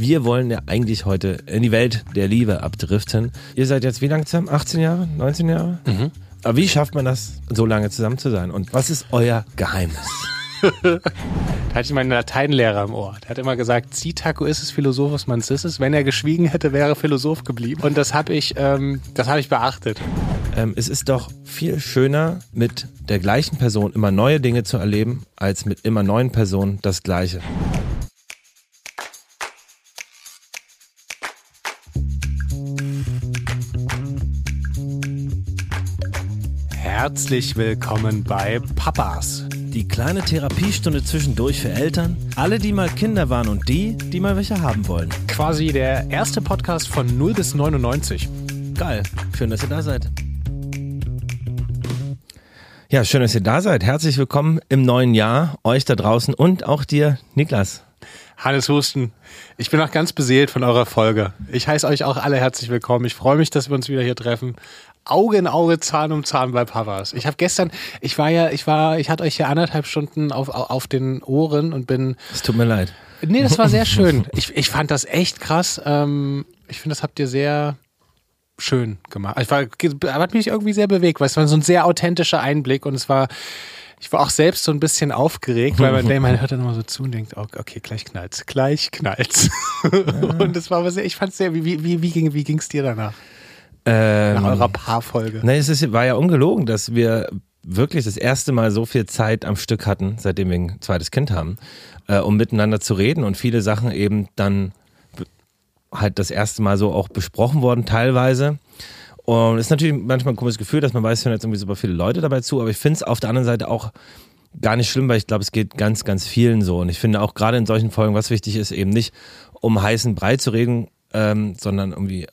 Wir wollen ja eigentlich heute in die Welt der Liebe abdriften. Ihr seid jetzt wie lange zusammen? 18 Jahre? 19 Jahre? Mhm. Aber wie schafft man das, so lange zusammen zu sein? Und was ist euer Geheimnis? da hatte ich meinen Lateinlehrer im Ohr. Der hat immer gesagt, Citaco ist es Philosophus mancissus. Wenn er geschwiegen hätte, wäre er Philosoph geblieben. Und das habe ich, ähm, das habe ich beachtet. Ähm, es ist doch viel schöner, mit der gleichen Person immer neue Dinge zu erleben, als mit immer neuen Personen das Gleiche. Herzlich willkommen bei Papas. Die kleine Therapiestunde zwischendurch für Eltern, alle, die mal Kinder waren und die, die mal welche haben wollen. Quasi der erste Podcast von 0 bis 99. Geil. Schön, dass ihr da seid. Ja, schön, dass ihr da seid. Herzlich willkommen im neuen Jahr, euch da draußen und auch dir, Niklas. Hannes Husten, ich bin auch ganz beseelt von eurer Folge. Ich heiße euch auch alle herzlich willkommen. Ich freue mich, dass wir uns wieder hier treffen. Auge in Auge, Zahn um Zahn bei Papas. Ich habe gestern, ich war ja, ich war, ich hatte euch ja anderthalb Stunden auf, auf den Ohren und bin. Es tut mir leid. Nee, das war sehr schön. Ich, ich fand das echt krass. Ähm, ich finde, das habt ihr sehr schön gemacht. Ich war, hat mich irgendwie sehr bewegt, weil es war so ein sehr authentischer Einblick und es war, ich war auch selbst so ein bisschen aufgeregt, weil man, man hört dann immer so zu und denkt, okay, gleich knallt's, gleich knallt's. und es war aber sehr, ich fand es sehr, wie, wie, wie, ging, wie ging's dir danach? Ähm, Nach eurer Paarfolge. Nein, es ist, war ja ungelogen, dass wir wirklich das erste Mal so viel Zeit am Stück hatten, seitdem wir ein zweites Kind haben, äh, um miteinander zu reden und viele Sachen eben dann halt das erste Mal so auch besprochen worden, teilweise. Und es ist natürlich manchmal ein komisches Gefühl, dass man weiß, es hören jetzt irgendwie super viele Leute dabei zu, aber ich finde es auf der anderen Seite auch gar nicht schlimm, weil ich glaube, es geht ganz, ganz vielen so. Und ich finde auch gerade in solchen Folgen, was wichtig ist, eben nicht um heißen Brei zu reden, ähm, sondern irgendwie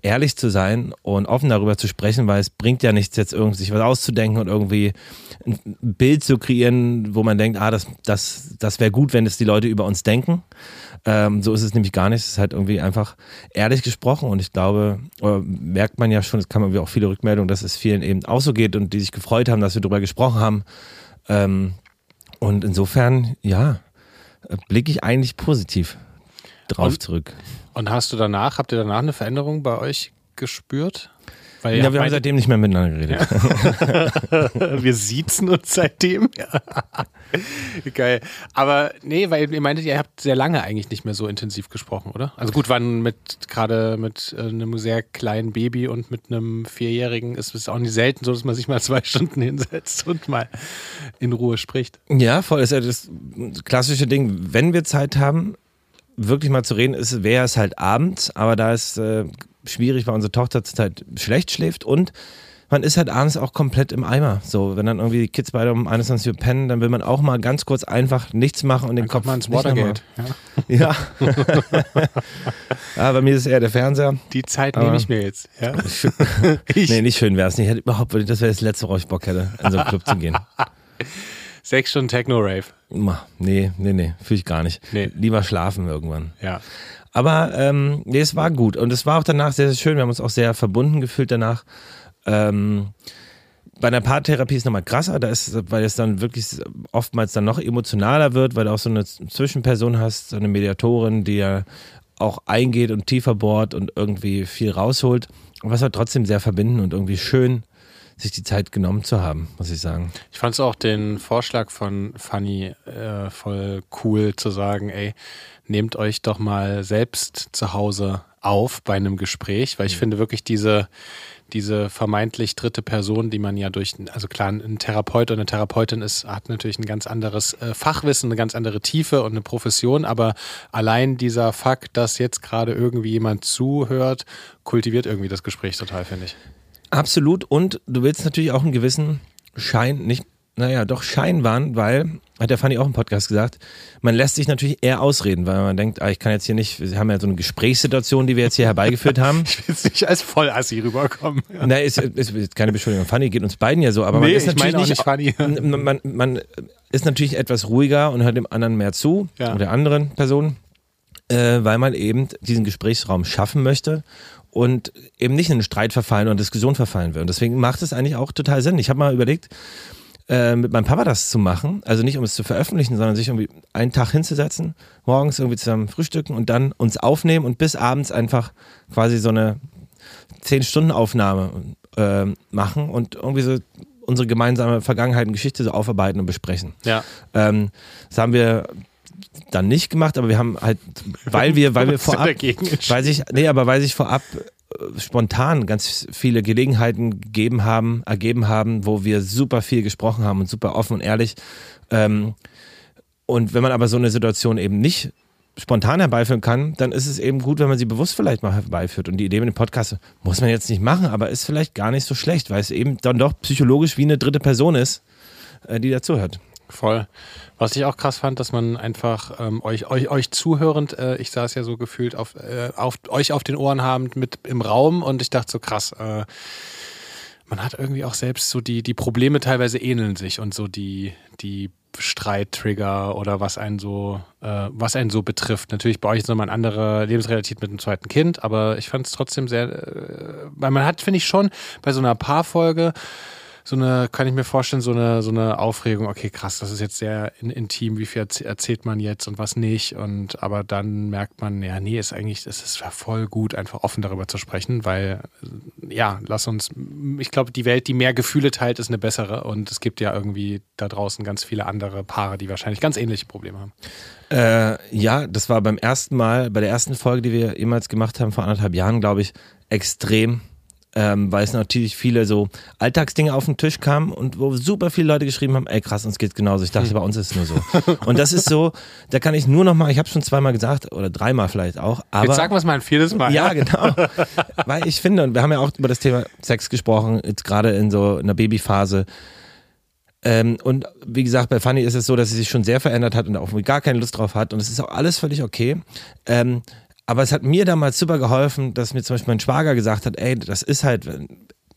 ehrlich zu sein und offen darüber zu sprechen, weil es bringt ja nichts, jetzt irgendwie sich was auszudenken und irgendwie ein Bild zu kreieren, wo man denkt, ah, das, das, das wäre gut, wenn es die Leute über uns denken. Ähm, so ist es nämlich gar nicht. Es ist halt irgendwie einfach ehrlich gesprochen und ich glaube, merkt man ja schon, es kam irgendwie auch viele Rückmeldungen, dass es vielen eben auch so geht und die sich gefreut haben, dass wir darüber gesprochen haben. Ähm, und insofern, ja, blicke ich eigentlich positiv drauf und, zurück. Und hast du danach, habt ihr danach eine Veränderung bei euch gespürt? Weil ja, wir haben seitdem nicht mehr miteinander geredet. Ja. wir siezen uns seitdem. Geil. Aber nee, weil ihr meintet, ihr habt sehr lange eigentlich nicht mehr so intensiv gesprochen, oder? Also gut, wann mit gerade mit äh, einem sehr kleinen Baby und mit einem Vierjährigen ist es auch nicht selten so, dass man sich mal zwei Stunden hinsetzt und mal in Ruhe spricht. Ja, voll. Das ist ja das klassische Ding. Wenn wir Zeit haben, wirklich mal zu reden ist, wäre es halt abends, aber da ist äh, schwierig, weil unsere Tochter zurzeit schlecht schläft und man ist halt abends auch komplett im Eimer. So, wenn dann irgendwie die Kids beide um 21 Uhr pennen, dann will man auch mal ganz kurz einfach nichts machen und den dann Kopf mal ins Watergate. Ja. ja. ja, bei mir ist es eher der Fernseher. Die Zeit nehme ich mir jetzt. Ja? nee, nicht schön wäre es nicht. Überhaupt, das wäre das letzte, worauf ich Bock hätte, in so einen Club zu gehen. Sechs Stunden Techno-Rave. Nee, nee, nee, fühle ich gar nicht. Nee. Lieber schlafen irgendwann. Ja. Aber ähm, nee, es war gut. Und es war auch danach sehr, sehr schön. Wir haben uns auch sehr verbunden gefühlt danach. Ähm, bei der Paartherapie ist es nochmal krasser, da ist, weil es dann wirklich oftmals dann noch emotionaler wird, weil du auch so eine Zwischenperson hast, so eine Mediatorin, die ja auch eingeht und tiefer bohrt und irgendwie viel rausholt. Aber es war trotzdem sehr verbinden und irgendwie schön, sich die Zeit genommen zu haben, muss ich sagen. Ich fand es auch den Vorschlag von Fanny äh, voll cool zu sagen, ey, nehmt euch doch mal selbst zu Hause auf bei einem Gespräch, weil ich mhm. finde wirklich diese, diese vermeintlich dritte Person, die man ja durch, also klar, ein Therapeut oder eine Therapeutin ist, hat natürlich ein ganz anderes äh, Fachwissen, eine ganz andere Tiefe und eine Profession, aber allein dieser Fakt, dass jetzt gerade irgendwie jemand zuhört, kultiviert irgendwie das Gespräch total, finde ich. Absolut. Und du willst natürlich auch einen gewissen Schein, nicht, naja, doch Schein wahren, weil, hat der Fanny auch im Podcast gesagt, man lässt sich natürlich eher ausreden, weil man denkt, ah, ich kann jetzt hier nicht, wir haben ja so eine Gesprächssituation, die wir jetzt hier herbeigeführt haben. Ich will jetzt nicht als Vollassi rüberkommen. Ja. Nein, ist, ist, ist keine Beschuldigung. Fanny geht uns beiden ja so, aber nee, man ist natürlich nicht, Fanny. Man, man, man, ist natürlich etwas ruhiger und hört dem anderen mehr zu, ja. oder der anderen Person, äh, weil man eben diesen Gesprächsraum schaffen möchte und eben nicht in einen Streit verfallen oder Diskussion verfallen will. Und deswegen macht es eigentlich auch total Sinn. Ich habe mal überlegt, äh, mit meinem Papa das zu machen. Also nicht um es zu veröffentlichen, sondern sich irgendwie einen Tag hinzusetzen, morgens irgendwie zusammen frühstücken und dann uns aufnehmen und bis abends einfach quasi so eine 10-Stunden-Aufnahme äh, machen und irgendwie so unsere gemeinsame Vergangenheit und Geschichte so aufarbeiten und besprechen. Ja. Ähm, das haben wir dann nicht gemacht, aber wir haben halt, weil wir, weil wir vorab, weil sich, nee, aber weil sich vorab äh, spontan ganz viele Gelegenheiten gegeben haben, ergeben haben, wo wir super viel gesprochen haben und super offen und ehrlich. Ähm, und wenn man aber so eine Situation eben nicht spontan herbeiführen kann, dann ist es eben gut, wenn man sie bewusst vielleicht mal herbeiführt. Und die Idee mit dem Podcast muss man jetzt nicht machen, aber ist vielleicht gar nicht so schlecht, weil es eben dann doch psychologisch wie eine dritte Person ist, äh, die dazuhört. Voll. Was ich auch krass fand, dass man einfach ähm, euch, euch, euch zuhörend, äh, ich saß ja so gefühlt auf, äh, auf euch auf den Ohren habend mit im Raum und ich dachte so krass, äh, man hat irgendwie auch selbst so die, die Probleme teilweise ähneln sich und so die, die Streittrigger oder was einen so, äh, was einen so betrifft. Natürlich bei euch ist nochmal eine andere Lebensrealität mit einem zweiten Kind, aber ich fand es trotzdem sehr, äh, weil man hat, finde ich schon, bei so einer Paarfolge so eine, kann ich mir vorstellen, so eine, so eine Aufregung, okay, krass, das ist jetzt sehr intim, wie viel erzählt man jetzt und was nicht. Und aber dann merkt man, ja, nee, ist eigentlich, es ist voll gut, einfach offen darüber zu sprechen, weil ja, lass uns, ich glaube, die Welt, die mehr Gefühle teilt, ist eine bessere. Und es gibt ja irgendwie da draußen ganz viele andere Paare, die wahrscheinlich ganz ähnliche Probleme haben. Äh, ja, das war beim ersten Mal, bei der ersten Folge, die wir jemals gemacht haben, vor anderthalb Jahren, glaube ich, extrem ähm, weil es natürlich viele so Alltagsdinge auf den Tisch kamen und wo super viele Leute geschrieben haben, ey krass, uns geht's genauso. Ich dachte, hm. bei uns ist es nur so. Und das ist so, da kann ich nur noch mal, ich habe schon zweimal gesagt oder dreimal vielleicht auch, aber jetzt sagen wir es mal ein viertes Mal. Ja, genau. weil ich finde und wir haben ja auch über das Thema Sex gesprochen, jetzt gerade in so einer Babyphase. Ähm, und wie gesagt, bei Fanny ist es so, dass sie sich schon sehr verändert hat und auch gar keine Lust drauf hat. Und es ist auch alles völlig okay. Ähm, aber es hat mir damals super geholfen, dass mir zum Beispiel mein Schwager gesagt hat, ey, das ist halt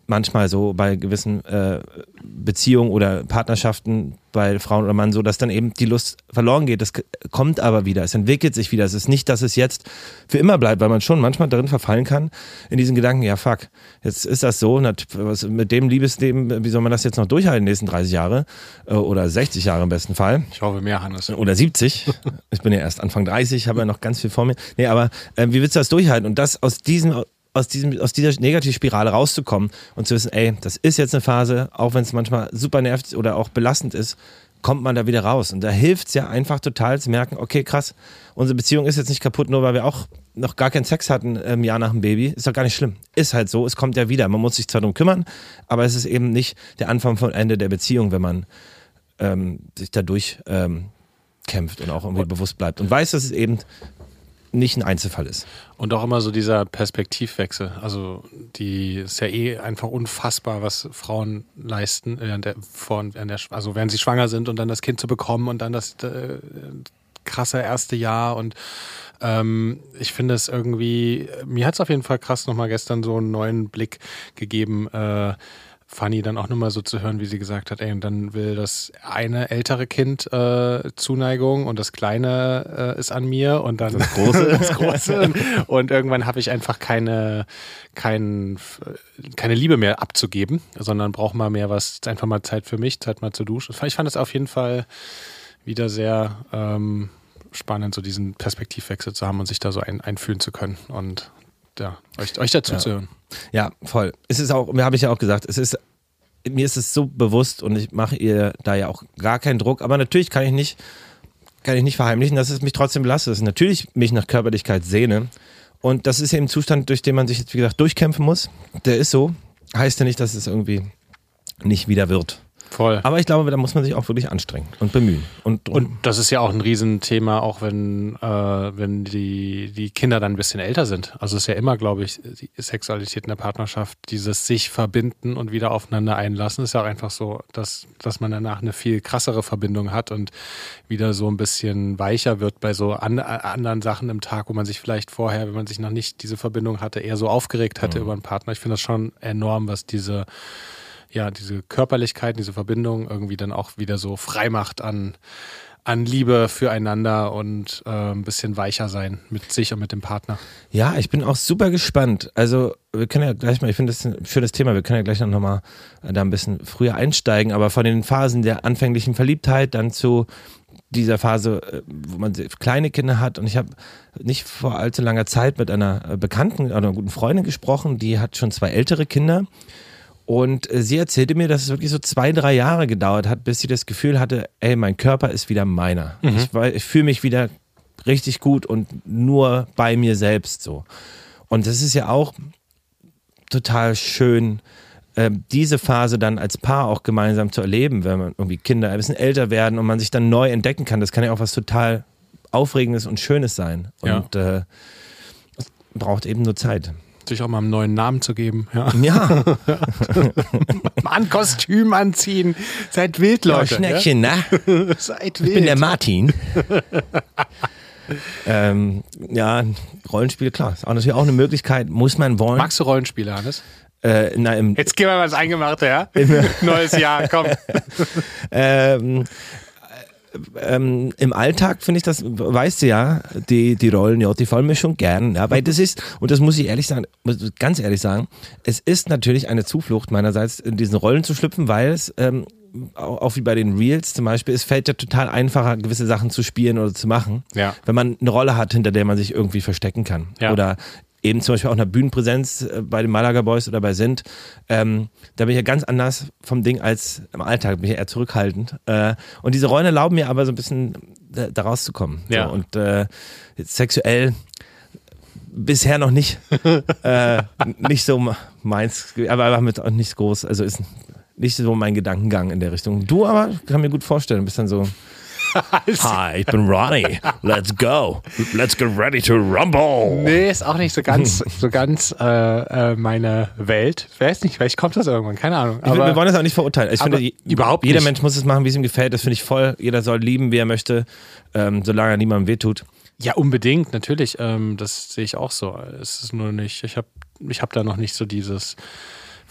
manchmal so bei gewissen äh, Beziehungen oder Partnerschaften bei Frauen oder Mann so, dass dann eben die Lust verloren geht. Das kommt aber wieder, es entwickelt sich wieder. Es ist nicht, dass es jetzt für immer bleibt, weil man schon manchmal darin verfallen kann, in diesen Gedanken, ja fuck, jetzt ist das so, mit dem Liebesleben, wie soll man das jetzt noch durchhalten, die nächsten 30 Jahre äh, oder 60 Jahre im besten Fall. Ich hoffe mehr, Hannes. Oder 70. ich bin ja erst Anfang 30, habe ja noch ganz viel vor mir. Nee, aber äh, wie willst du das durchhalten? Und das aus diesem aus, diesem, aus dieser Negativspirale rauszukommen und zu wissen, ey, das ist jetzt eine Phase, auch wenn es manchmal super nervt oder auch belastend ist, kommt man da wieder raus. Und da hilft es ja einfach total zu merken, okay, krass, unsere Beziehung ist jetzt nicht kaputt, nur weil wir auch noch gar keinen Sex hatten im Jahr nach dem Baby. Ist doch gar nicht schlimm. Ist halt so, es kommt ja wieder. Man muss sich zwar darum kümmern, aber es ist eben nicht der Anfang von Ende der Beziehung, wenn man ähm, sich dadurch ähm, kämpft und auch irgendwie bewusst bleibt und weiß, dass es eben nicht ein Einzelfall ist. Und auch immer so dieser Perspektivwechsel. Also die ist ja eh einfach unfassbar, was Frauen leisten, während der, während der, also während sie schwanger sind und dann das Kind zu bekommen und dann das äh, krasse erste Jahr und ähm, ich finde es irgendwie, mir hat es auf jeden Fall krass nochmal gestern so einen neuen Blick gegeben, äh, Fanny dann auch nochmal so zu hören, wie sie gesagt hat, ey, und dann will das eine ältere Kind äh, Zuneigung und das kleine äh, ist an mir und dann das große. das große. Und irgendwann habe ich einfach keine, kein, keine Liebe mehr abzugeben, sondern brauche mal mehr was, einfach mal Zeit für mich, Zeit mal zu duschen. Ich fand es auf jeden Fall wieder sehr ähm, spannend, so diesen Perspektivwechsel zu haben und sich da so ein, einfühlen zu können. Und ja, euch, euch dazu ja. zu hören. Ja, voll. Es ist auch, mir habe ich ja auch gesagt, es ist, mir ist es so bewusst und ich mache ihr da ja auch gar keinen Druck, aber natürlich kann ich nicht, kann ich nicht verheimlichen, dass es mich trotzdem belastet, dass ich natürlich mich nach Körperlichkeit sehne. Und das ist eben ein Zustand, durch den man sich jetzt, wie gesagt, durchkämpfen muss. Der ist so. Heißt ja nicht, dass es irgendwie nicht wieder wird. Voll. Aber ich glaube, da muss man sich auch wirklich anstrengen und bemühen. Und, und das ist ja auch ein Riesenthema, auch wenn, äh, wenn die, die Kinder dann ein bisschen älter sind. Also es ist ja immer, glaube ich, die Sexualität in der Partnerschaft, dieses sich verbinden und wieder aufeinander einlassen, ist ja auch einfach so, dass, dass man danach eine viel krassere Verbindung hat und wieder so ein bisschen weicher wird bei so an, anderen Sachen im Tag, wo man sich vielleicht vorher, wenn man sich noch nicht diese Verbindung hatte, eher so aufgeregt hatte mhm. über einen Partner. Ich finde das schon enorm, was diese ja, diese Körperlichkeit, diese Verbindung irgendwie dann auch wieder so frei macht an, an Liebe füreinander und äh, ein bisschen weicher sein mit sich und mit dem Partner. Ja, ich bin auch super gespannt. Also wir können ja gleich mal, ich finde das ein schönes Thema, wir können ja gleich noch mal da ein bisschen früher einsteigen, aber von den Phasen der anfänglichen Verliebtheit dann zu dieser Phase, äh, wo man kleine Kinder hat und ich habe nicht vor allzu langer Zeit mit einer Bekannten oder einer guten Freundin gesprochen, die hat schon zwei ältere Kinder und äh, sie erzählte mir, dass es wirklich so zwei, drei Jahre gedauert hat, bis sie das Gefühl hatte, ey, mein Körper ist wieder meiner. Mhm. Ich, ich fühle mich wieder richtig gut und nur bei mir selbst so. Und das ist ja auch total schön, äh, diese Phase dann als Paar auch gemeinsam zu erleben, wenn man irgendwie Kinder ein bisschen älter werden und man sich dann neu entdecken kann. Das kann ja auch was total Aufregendes und Schönes sein. Und ja. äh, braucht eben nur Zeit sich auch mal einen neuen Namen zu geben. Ja. ja. Mann, Kostüm anziehen. Seid wild, Leute. Ja, Schneckchen, ja? ne? Seid wild. Ich bin der Martin. ähm, ja, Rollenspiele, klar. Ist auch natürlich auch eine Möglichkeit. Muss man wollen. Magst du Rollenspiele, Hannes? Äh, na, Jetzt gehen wir mal was Eingemachte, ja? Neues Jahr, komm. ähm, ähm, im Alltag finde ich das, weißt du ja, die, die Rollen, ja, die fallen mir schon gern. Ja, weil das ist, und das muss ich ehrlich sagen, ganz ehrlich sagen, es ist natürlich eine Zuflucht meinerseits, in diesen Rollen zu schlüpfen, weil es, ähm, auch wie bei den Reels zum Beispiel, es fällt ja total einfacher, gewisse Sachen zu spielen oder zu machen, ja. wenn man eine Rolle hat, hinter der man sich irgendwie verstecken kann. Ja. Oder eben zum Beispiel auch einer Bühnenpräsenz äh, bei den Malaga Boys oder bei Sint, ähm, da bin ich ja ganz anders vom Ding als im Alltag, bin ich eher zurückhaltend. Äh, und diese Rollen erlauben mir aber so ein bisschen da, da rauszukommen. Ja. So, und äh, sexuell bisher noch nicht, äh, nicht so meins, aber damit auch nicht groß, also ist nicht so mein Gedankengang in der Richtung. Du aber, kann mir gut vorstellen, bist dann so Hi, ich bin Ronnie. Let's go. Let's get ready to rumble. Nee, ist auch nicht so ganz, so ganz äh, äh, meine Welt. Ich weiß nicht, vielleicht kommt das irgendwann, keine Ahnung. Aber, will, wir wollen das auch nicht verurteilen. Ich finde, überhaupt jeder nicht. Mensch muss es machen, wie es ihm gefällt. Das finde ich voll. Jeder soll lieben, wie er möchte, ähm, solange er niemandem wehtut. Ja, unbedingt, natürlich. Ähm, das sehe ich auch so. Es ist nur nicht, ich habe ich hab da noch nicht so dieses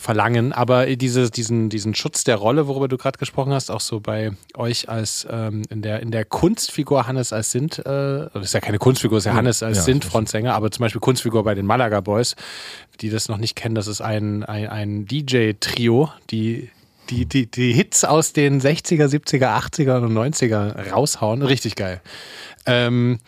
verlangen. Aber diese, diesen, diesen Schutz der Rolle, worüber du gerade gesprochen hast, auch so bei euch als ähm, in, der, in der Kunstfigur Hannes als Sint, äh, das ist ja keine Kunstfigur, ist ja Hannes als ja, Sint-Frontsänger, aber zum Beispiel Kunstfigur bei den Malaga Boys, die das noch nicht kennen, das ist ein, ein, ein DJ-Trio, die die, die, die Hits aus den 60er, 70er, 80er und 90er raushauen. Richtig geil. Ähm,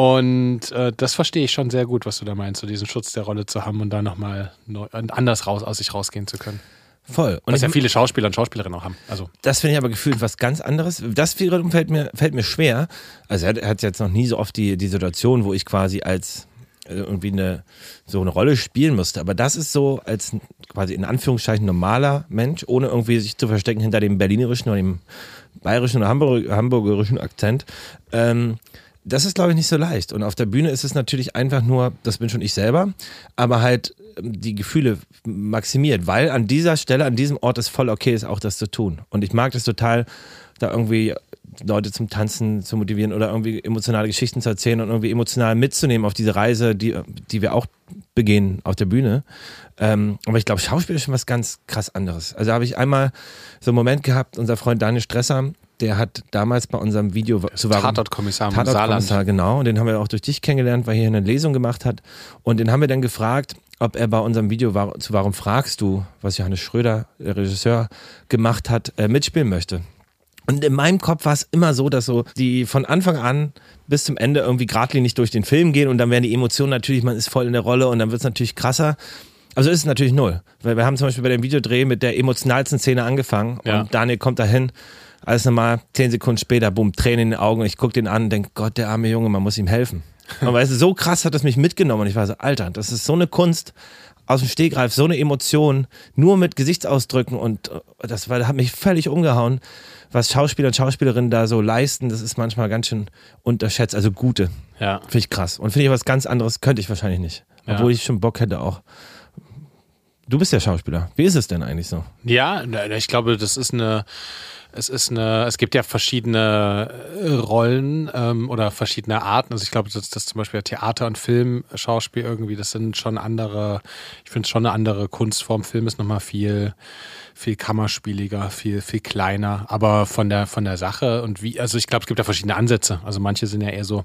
und äh, das verstehe ich schon sehr gut, was du da meinst, so diesen Schutz der Rolle zu haben und da nochmal anders raus, aus sich rausgehen zu können. Voll. Und was ja viele Schauspieler und Schauspielerinnen auch haben. Also. Das finde ich aber gefühlt was ganz anderes. Das wiederum fällt mir, fällt mir schwer. Also er hat jetzt noch nie so oft die, die Situation, wo ich quasi als äh, irgendwie eine, so eine Rolle spielen musste. Aber das ist so als quasi in Anführungszeichen normaler Mensch, ohne irgendwie sich zu verstecken hinter dem berlinerischen oder dem bayerischen oder hamburgerischen Akzent. Ähm, das ist, glaube ich, nicht so leicht. Und auf der Bühne ist es natürlich einfach nur, das bin schon ich selber, aber halt ähm, die Gefühle maximiert, weil an dieser Stelle, an diesem Ort es voll okay ist, auch das zu tun. Und ich mag das total, da irgendwie Leute zum Tanzen zu motivieren oder irgendwie emotionale Geschichten zu erzählen und irgendwie emotional mitzunehmen auf diese Reise, die, die wir auch begehen auf der Bühne. Ähm, aber ich glaube, Schauspiel ist schon was ganz krass anderes. Also habe ich einmal so einen Moment gehabt, unser Freund Daniel Stresser, der hat damals bei unserem Video zu warum Tatortkommissar Tatort genau. Und den haben wir auch durch dich kennengelernt, weil er hier eine Lesung gemacht hat. Und den haben wir dann gefragt, ob er bei unserem Video zu Warum fragst du, was Johannes Schröder, der Regisseur, gemacht hat, äh, mitspielen möchte. Und in meinem Kopf war es immer so, dass so die von Anfang an bis zum Ende irgendwie geradlinig durch den Film gehen und dann werden die Emotionen natürlich, man ist voll in der Rolle und dann wird es natürlich krasser. Also ist es natürlich null. Weil wir haben zum Beispiel bei dem Videodreh mit der emotionalsten Szene angefangen ja. und Daniel kommt dahin alles normal, zehn Sekunden später, bumm, Tränen in den Augen. Ich gucke den an und denke, Gott, der arme Junge, man muss ihm helfen. Aber weißt du, so krass hat das mich mitgenommen und ich war so, Alter, das ist so eine Kunst aus dem Stegreif, so eine Emotion, nur mit Gesichtsausdrücken und äh, das war, hat mich völlig umgehauen, was Schauspieler und Schauspielerinnen da so leisten, das ist manchmal ganz schön unterschätzt, also gute. Ja. Finde ich krass. Und finde ich was ganz anderes, könnte ich wahrscheinlich nicht. Obwohl ja. ich schon Bock hätte auch. Du bist ja Schauspieler. Wie ist es denn eigentlich so? Ja, ich glaube, das ist eine Es ist eine, es gibt ja verschiedene äh, Rollen ähm, oder verschiedene Arten. Also ich glaube, dass das zum Beispiel Theater und Film, Schauspiel irgendwie, das sind schon andere, ich finde es schon eine andere Kunstform. Film ist nochmal viel, viel kammerspieliger, viel, viel kleiner, aber von der, von der Sache und wie, also ich glaube, es gibt ja verschiedene Ansätze. Also manche sind ja eher so,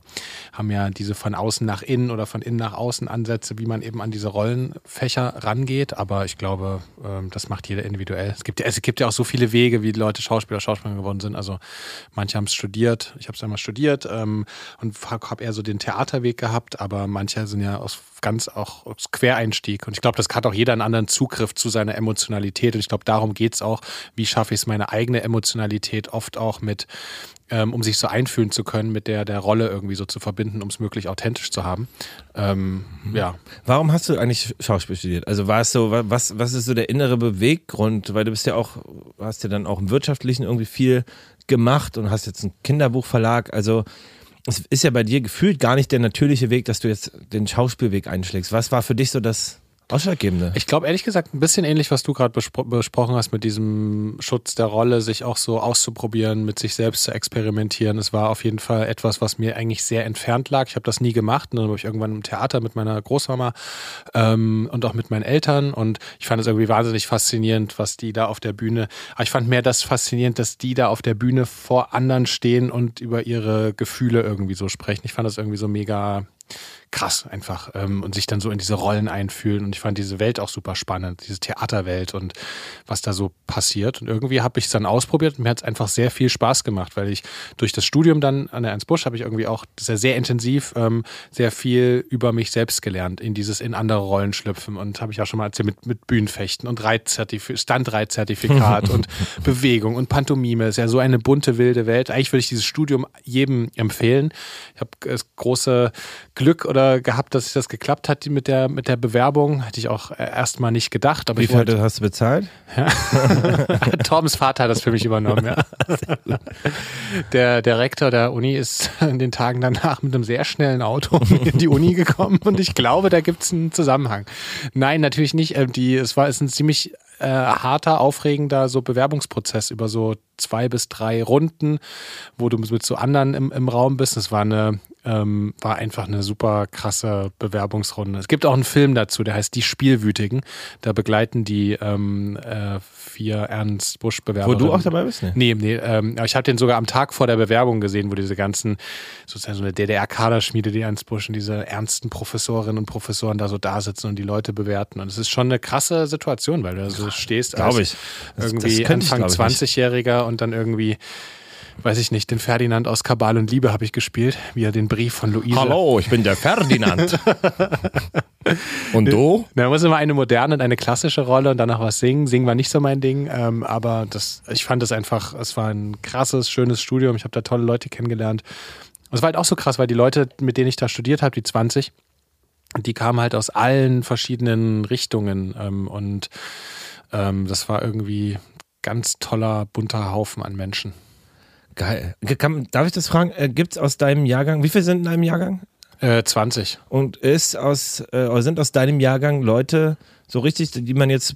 haben ja diese von außen nach innen oder von innen nach außen Ansätze, wie man eben an diese Rollenfächer rangeht, aber ich glaube, ähm, das macht jeder individuell. Es gibt ja, es gibt ja auch so viele Wege, wie Leute Schauspieler, Schauspieler geworden sind. Also manche haben es studiert, ich habe es einmal studiert ähm, und habe eher so den Theaterweg gehabt, aber manche sind ja aus ganz auch Quereinstieg. Und ich glaube, das hat auch jeder einen anderen Zugriff zu seiner Emotionalität. Und ich glaube, darum geht es auch, wie schaffe ich es, meine eigene Emotionalität oft auch mit ähm, um sich so einfühlen zu können, mit der, der Rolle irgendwie so zu verbinden, um es möglich authentisch zu haben. Ähm, ja. Warum hast du eigentlich Schauspiel studiert? Also war es so, wa- was, was ist so der innere Beweggrund? Weil du bist ja auch, hast ja dann auch im Wirtschaftlichen irgendwie viel gemacht und hast jetzt einen Kinderbuchverlag. Also es ist ja bei dir gefühlt gar nicht der natürliche Weg, dass du jetzt den Schauspielweg einschlägst. Was war für dich so das Ausschlaggebende? Ich glaube ehrlich gesagt ein bisschen ähnlich, was du gerade bespro besprochen hast mit diesem Schutz der Rolle, sich auch so auszuprobieren, mit sich selbst zu experimentieren. Es war auf jeden Fall etwas, was mir eigentlich sehr entfernt lag. Ich habe das nie gemacht. Und dann habe ich irgendwann im Theater mit meiner Großmama ähm, und auch mit meinen Eltern und ich fand es irgendwie wahnsinnig faszinierend, was die da auf der Bühne. Aber ich fand mehr das faszinierend, dass die da auf der Bühne vor anderen stehen und über ihre Gefühle irgendwie so sprechen. Ich fand das irgendwie so mega krass einfach ähm, und sich dann so in diese Rollen einfühlen. Und ich fand diese Welt auch super spannend, diese Theaterwelt und was da so passiert. Und irgendwie habe ich es dann ausprobiert und mir hat es einfach sehr viel Spaß gemacht, weil ich durch das Studium dann an der Ernst Busch habe ich irgendwie auch sehr, sehr intensiv ähm, sehr viel über mich selbst gelernt, in dieses in andere Rollen schlüpfen. Und habe ich auch schon mal erzählt mit, mit Bühnenfechten und Reitzertif Stunt-Reitzertifikat und Bewegung und Pantomime. Ist ja so eine bunte, wilde Welt. Eigentlich würde ich dieses Studium jedem empfehlen. Ich habe das große Glück oder gehabt, dass das geklappt hat mit der, mit der Bewerbung. Hätte ich auch erstmal nicht gedacht. Aber Wie ich wollte, viel hast du bezahlt? Torbens Vater hat das für mich übernommen, ja. Der, der Rektor der Uni ist in den Tagen danach mit einem sehr schnellen Auto in die Uni gekommen und ich glaube, da gibt es einen Zusammenhang. Nein, natürlich nicht. Ähm, Die, es war es ist ein ziemlich äh, harter, aufregender so Bewerbungsprozess über so zwei bis drei Runden, wo du mit so anderen im, im Raum bist. Es war eine ähm, war einfach eine super krasse Bewerbungsrunde. Es gibt auch einen Film dazu, der heißt Die Spielwütigen. Da begleiten die ähm, äh, vier Ernst Busch Wo Bewerberinnen. du auch dabei bist? Ne? Nee, nee, ähm, ich habe den sogar am Tag vor der Bewerbung gesehen, wo diese ganzen, sozusagen so eine DDR-Kaderschmiede, die Ernst Busch und diese ernsten Professorinnen und Professoren da so da sitzen und die Leute bewerten. Und es ist schon eine krasse Situation, weil du da so stehst Glaube als ich. Das- irgendwie das Anfang glaub ich, nicht. 20-Jähriger und dann irgendwie, weiß ich nicht, den Ferdinand aus Kabal und Liebe habe ich gespielt, wie er den Brief von Luise. Hallo, ich bin der Ferdinand. und du? Da muss immer eine moderne und eine klassische Rolle und danach was singen. Singen war nicht so mein Ding, ähm, aber das, ich fand es einfach, es war ein krasses, schönes Studium. Ich habe da tolle Leute kennengelernt. Und es war halt auch so krass, weil die Leute, mit denen ich da studiert habe, die 20, die kamen halt aus allen verschiedenen Richtungen ähm, und ähm, das war irgendwie ganz toller, bunter Haufen an Menschen. Geil. Kann, darf ich das fragen? Äh, Gibt es aus deinem Jahrgang, wie viele sind in deinem Jahrgang? Äh, 20. Und ist aus, äh, sind aus deinem Jahrgang Leute so richtig, die man jetzt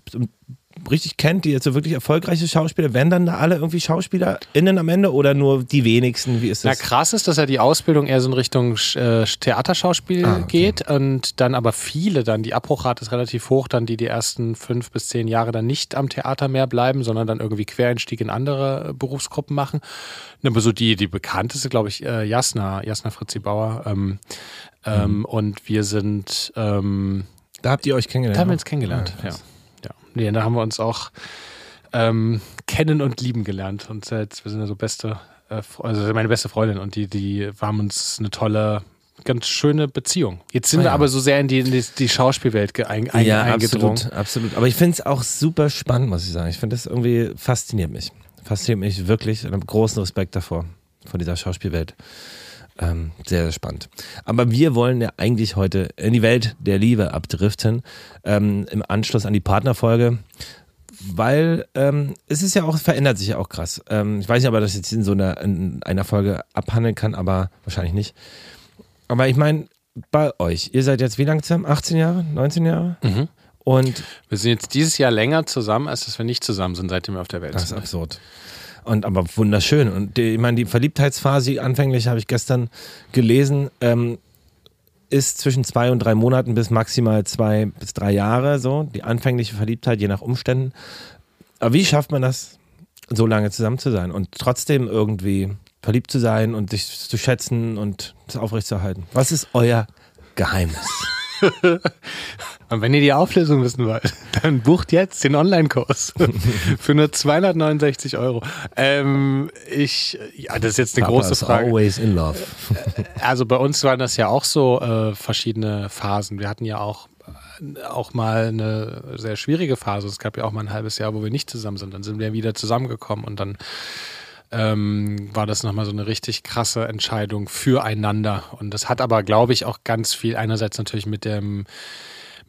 richtig kennt, die jetzt so wirklich erfolgreiche Schauspieler, werden dann da alle irgendwie SchauspielerInnen am Ende oder nur die wenigsten? Wie ist Na das? krass ist, dass ja die Ausbildung eher so in Richtung äh, Theaterschauspiel Ah, okay. geht und dann aber viele dann, die Abbruchrate ist relativ hoch, dann die die ersten fünf bis zehn Jahre dann nicht am Theater mehr bleiben, sondern dann irgendwie Quereinstieg in andere äh, Berufsgruppen machen. Aber so die, die bekannteste, glaube ich, äh, Jasna, Jasna Fritzi Bauer. Ähm, ähm, Und wir sind, ähm, da habt ihr euch da kennengelernt. haben wir uns kennengelernt. Ah, ja. ja. Nee, da haben wir uns auch ähm, kennen und lieben gelernt. Und jetzt, wir sind ja so beste, äh, also meine beste Freundin und die, die wir haben uns eine tolle, ganz schöne Beziehung. Jetzt sind wir ja. aber so sehr in die, in die, die Schauspielwelt ein, ein, ja, eingedrungen. absolut, absolut. Aber ich finde es auch super spannend, muss ich sagen. Ich finde das irgendwie fasziniert mich. Fasziniert mich wirklich und habe großen Respekt davor, vor dieser Schauspielwelt. Ähm, sehr, sehr spannend. Aber wir wollen ja eigentlich heute in die Welt der Liebe abdriften, ähm, im Anschluss an die Partnerfolge. Weil ähm, es ist ja auch, verändert sich ja auch krass. Ähm, ich weiß nicht, ob man das jetzt in so einer, in einer Folge abhandeln kann, aber wahrscheinlich nicht. Aber ich meine, bei euch, ihr seid jetzt wie lange zusammen? 18 Jahre? 19 Jahre? Mhm. Und Wir sind jetzt dieses Jahr länger zusammen, als dass wir nicht zusammen sind, seitdem wir auf der Welt das ist sind. absurd. Und aber wunderschön. Und die, ich meine, die Verliebtheitsphase, anfänglich habe ich gestern gelesen, ähm, ist zwischen zwei und drei Monaten bis maximal zwei bis drei Jahre so. Die anfängliche Verliebtheit, je nach Umständen. Aber wie schafft man das, so lange zusammen zu sein und trotzdem irgendwie verliebt zu sein und sich zu schätzen und das aufrechtzuerhalten? Was ist euer Geheimnis? Und wenn ihr die Auflösung wissen wollt, dann bucht jetzt den Online-Kurs für nur 269 Euro. Ähm, ich, ja, das ist jetzt eine Papa große Frage. always in love. Also bei uns waren das ja auch so äh, verschiedene Phasen. Wir hatten ja auch äh, auch mal eine sehr schwierige Phase. Es gab ja auch mal ein halbes Jahr, wo wir nicht zusammen sind. Dann sind wir wieder zusammengekommen und dann ähm, war das nochmal so eine richtig krasse Entscheidung füreinander. Und das hat aber, glaube ich, auch ganz viel einerseits natürlich mit dem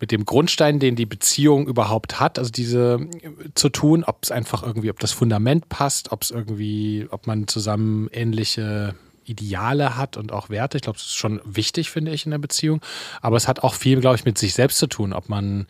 mit dem Grundstein, den die Beziehung überhaupt hat, also diese zu tun, ob es einfach irgendwie, ob das Fundament passt, ob es irgendwie, ob man zusammen ähnliche Ideale hat und auch Werte. Ich glaube, das ist schon wichtig, finde ich, in der Beziehung. Aber es hat auch viel, glaube ich, mit sich selbst zu tun, ob man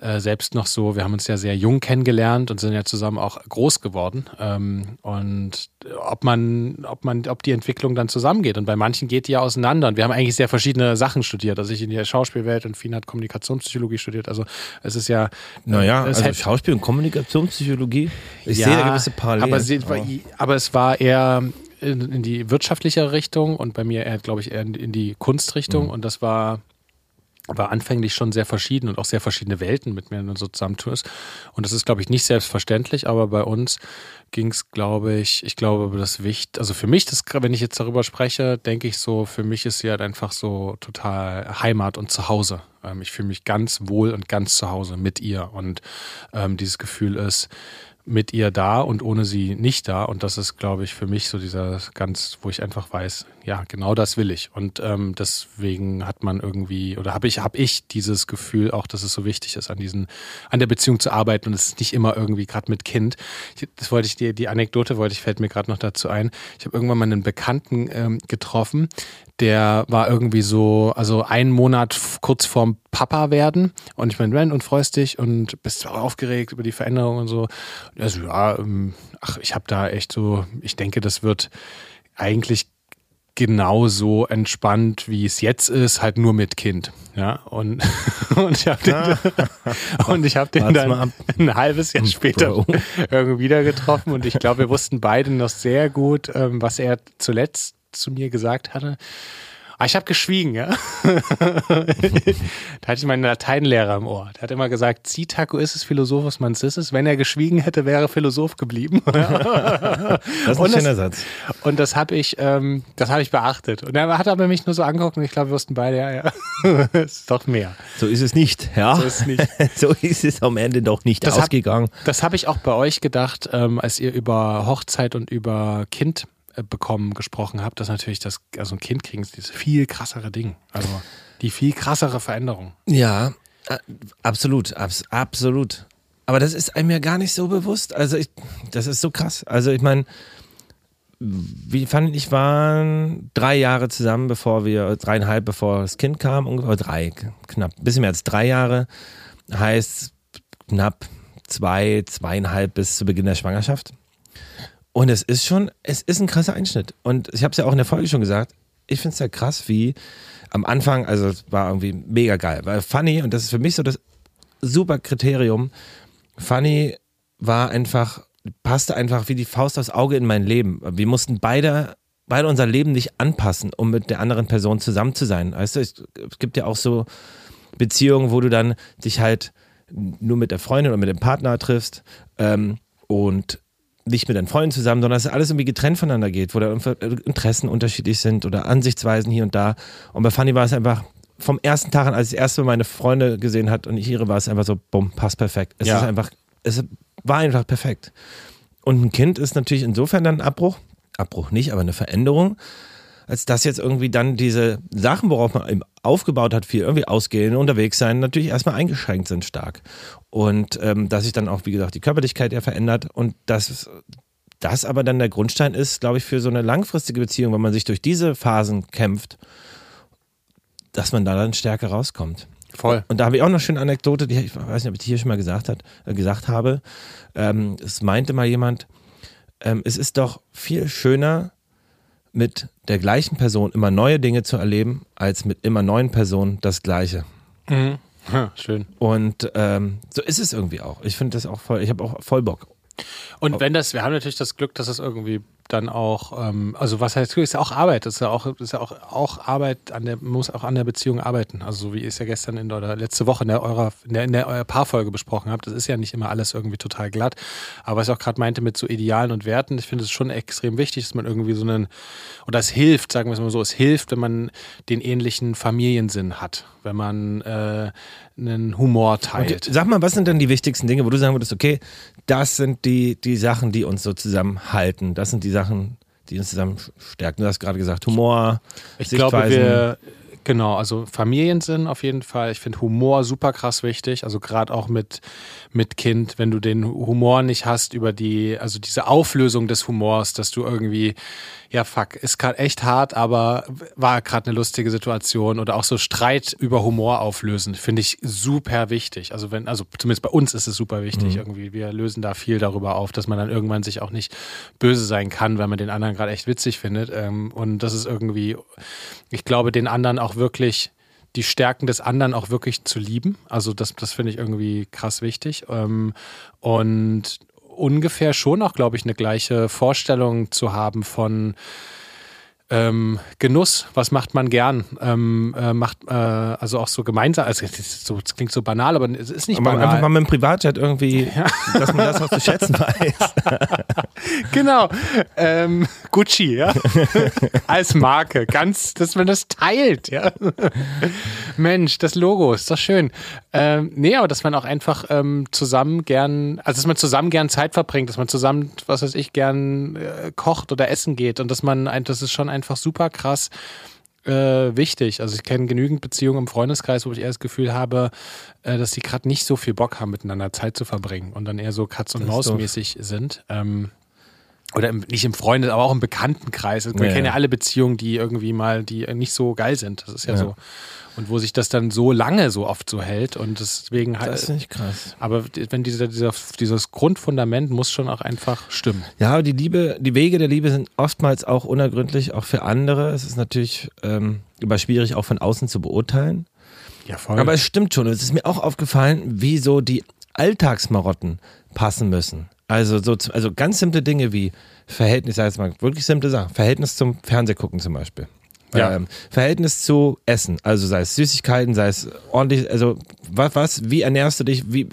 äh, selbst noch so, wir haben uns ja sehr jung kennengelernt und sind ja zusammen auch groß geworden. Ähm, und ob man, ob man, ob die Entwicklung dann zusammengeht. Und bei manchen geht die ja auseinander. Und wir haben eigentlich sehr verschiedene Sachen studiert. Also ich in der Schauspielwelt und Fien hat Kommunikationspsychologie studiert. Also es ist ja. Naja, also hätte- Schauspiel und Kommunikationspsychologie. Ich Ja, sehe da gewisse Parallelen. Aber, sie, aber es war eher in, in die wirtschaftliche Richtung und bei mir eher, glaube ich, eher in, in die Kunstrichtung. Mhm. Und das war, war anfänglich schon sehr verschieden und auch sehr verschiedene Welten mit mir so zusammentust. Und das ist, glaube ich, nicht selbstverständlich, aber bei uns ging es, glaube ich, ich glaube, das Wicht, also für mich, das, wenn ich jetzt darüber spreche, denke ich so, für mich ist sie halt einfach so total Heimat und Zuhause. Ähm, ich fühle mich ganz wohl und ganz zu Hause mit ihr. Und ähm, dieses Gefühl ist, mit ihr da und ohne sie nicht da. Und das ist, glaube ich, für mich so dieser ganz, wo ich einfach weiß, ja, genau das will ich. Und ähm, deswegen hat man irgendwie, oder habe ich, habe ich dieses Gefühl auch, dass es so wichtig ist, an diesen, an der Beziehung zu arbeiten und es ist nicht immer irgendwie gerade mit Kind. Ich, das wollte ich dir, die Anekdote wollte ich, fällt mir gerade noch dazu ein. Ich habe irgendwann mal einen Bekannten ähm, getroffen, der war irgendwie so, also einen Monat kurz vorm Papa werden. Und ich meine, Ren, und freust dich und bist auch aufgeregt über die Veränderung und so. Und er so, ja, ähm, ach, ich habe da echt so, ich denke, das wird eigentlich genauso entspannt, wie es jetzt ist, halt nur mit Kind. Ja, und, und ich habe den, und ich hab den mal dann ein halbes Jahr später Bro. irgendwie wieder getroffen und ich glaube, wir wussten beide noch sehr gut, ähm, was er zuletzt zu mir gesagt hatte. Ah, ich habe geschwiegen, ja. da hatte ich meinen Lateinlehrer im Ohr. Der hat immer gesagt, Citaco ist es, Philosophus mans ist es. Wenn er geschwiegen hätte, wäre er Philosoph geblieben. das ist ein schöner Satz. Und das habe ich, ähm, das habe ich beachtet. Und er hat aber mich nur so angeguckt und ich glaube, wir wussten beide, ja, ja, es ist doch mehr. So ist es nicht, ja. So ist es nicht. so ist es am Ende doch nicht Das ausgegangen. Das habe ich auch bei euch gedacht, ähm, als ihr über Hochzeit und über Kind bekommen gesprochen habt, dass natürlich das, also ein Kind kriegen ist viel krassere Ding. Also die viel krassere Veränderung. Ja, äh, absolut, abs absolut. Aber das ist einem ja gar nicht so bewusst. Also ich, das ist so krass. Also ich meine, wie fand ich, waren drei Jahre zusammen, bevor wir, dreieinhalb, bevor das Kind kam, ungefähr drei, knapp, ein bisschen mehr als drei Jahre. Heißt knapp zwei, zweieinhalb bis zu Beginn der Schwangerschaft. Und es ist schon, es ist ein krasser Einschnitt. Und ich habe es ja auch in der Folge schon gesagt, ich finde es ja krass, wie am Anfang, also es war irgendwie mega geil, weil Funny, und das ist für mich so das super Kriterium, Funny war einfach, passte einfach wie die Faust aufs Auge in mein Leben. Wir mussten beide, beide unser Leben nicht anpassen, um mit der anderen Person zusammen zu sein. Weißt du, es, gibt ja auch so Beziehungen, wo du dann dich halt nur mit der Freundin oder mit dem Partner triffst ähm, und nicht mit deinen Freunden zusammen, sondern dass es alles irgendwie getrennt voneinander geht, wo da Interessen unterschiedlich sind oder Ansichtsweisen hier und da. Und bei Fanny war es einfach vom ersten Tag an, als ich das erste Mal meine Freunde gesehen hat und ich ihre, war es einfach so, bumm, passt perfekt. Es Ja. ist einfach, es war einfach perfekt. Und ein Kind ist natürlich insofern dann ein Abbruch, Abbruch nicht, aber eine Veränderung, als dass jetzt irgendwie dann diese Sachen, worauf man aufgebaut hat, viel irgendwie ausgehen, unterwegs sein, natürlich erstmal eingeschränkt sind stark. Und ähm, dass sich dann auch, wie gesagt, die Körperlichkeit ja verändert und dass das aber dann der Grundstein ist, glaube ich, für so eine langfristige Beziehung, wenn man sich durch diese Phasen kämpft, dass man da dann stärker rauskommt. Voll. Und da habe ich auch noch eine schöne Anekdote, die ich weiß nicht, ob ich die hier schon mal gesagt, hat, äh, gesagt habe. Ähm, es meinte mal jemand, ähm, es ist doch viel schöner, mit der gleichen Person immer neue Dinge zu erleben, als mit immer neuen Personen das Gleiche. Mhm. Ja, schön. Und ähm, so ist es irgendwie auch. Ich finde das auch voll, ich habe auch voll Bock. Und wenn das, wir haben natürlich das Glück, dass es irgendwie dann auch, ähm, also was heißt, ist ja auch Arbeit, ist ja auch, ist ja auch, auch Arbeit an der, muss auch an der Beziehung arbeiten. Also so wie ihr es ja gestern in der, oder letzte Woche in der eurer, in der, in der eurer Paarfolge besprochen habt, das ist ja nicht immer alles irgendwie total glatt. Aber was ich auch gerade meinte mit so Idealen und Werten, ich finde es schon extrem wichtig, dass man irgendwie so einen, oder es hilft, sagen wir es mal so, es hilft, wenn man den ähnlichen Familiensinn hat, wenn man äh, einen Humor teilt. Und sag mal, was sind denn die wichtigsten Dinge, wo du sagen würdest, okay, das sind die, die Sachen, die uns so zusammenhalten. Das sind die Sachen, die uns zusammen stärken. Du hast gerade gesagt, Humor. Ich glaube, wir, genau, also Familiensinn auf jeden Fall. Ich finde Humor super krass wichtig. Also gerade auch mit, mit Kind, wenn du den Humor nicht hast über die, also diese Auflösung des Humors, dass du irgendwie ja, fuck, ist gerade echt hart, aber war gerade eine lustige Situation oder auch so Streit über Humor auflösen, finde ich super wichtig. Also wenn, also zumindest bei uns ist es super wichtig mhm. irgendwie. Wir lösen da viel darüber auf, dass man dann irgendwann sich auch nicht böse sein kann, weil man den anderen gerade echt witzig findet. Ähm, und das ist irgendwie, ich glaube, den anderen auch wirklich die Stärken des anderen auch wirklich zu lieben. Also das, das finde ich irgendwie krass wichtig. Ähm, und ungefähr schon auch, glaube ich, eine gleiche Vorstellung zu haben von ähm, Genuss, was macht man gern? Ähm, äh, macht äh, also auch so gemeinsam, also das, so, klingt so banal, aber es ist nicht aber banal. Einfach mal mit dem Privatjet irgendwie, ja. dass man das auch zu schätzen weiß. genau. Ähm, Gucci, ja. Als Marke. Ganz, dass man das teilt, ja. Mensch, das Logo ist doch schön. Ähm, nee, aber dass man auch einfach ähm, zusammen gern, also dass man zusammen gern Zeit verbringt, dass man zusammen, was weiß ich, gern äh, kocht oder essen geht und dass man, ein, das ist schon einfach super krass äh, wichtig. Also ich kenne genügend Beziehungen im Freundeskreis, wo ich eher das Gefühl habe, äh, dass die gerade nicht so viel Bock haben, miteinander Zeit zu verbringen und dann eher so Katz- und Maus-mäßig sind. Ähm, oder im, nicht im Freundes, aber auch im Bekanntenkreis. Wir ja, kennen ja alle Beziehungen, die irgendwie mal, die nicht so geil sind. Das ist ja, ja. so und wo sich das dann so lange so oft so hält und deswegen halt. Das ist nicht krass. Aber wenn dieser, dieser, dieses Grundfundament muss schon auch einfach stimmen. Ja, die Liebe, die Wege der Liebe sind oftmals auch unergründlich, auch für andere. Es ist natürlich ähm, immer schwierig, auch von außen zu beurteilen. Ja, voll. Aber es stimmt schon. Es ist mir auch aufgefallen, wie so die Alltagsmarotten passen müssen. Also so, also ganz simple Dinge wie Verhältnis, sag jetzt mal wirklich simple Sachen. Verhältnis zum Fernsehgucken zum Beispiel. Ja. Ähm, Verhältnis zu Essen, also sei es Süßigkeiten, sei es ordentlich, also was, was wie ernährst du dich, wie,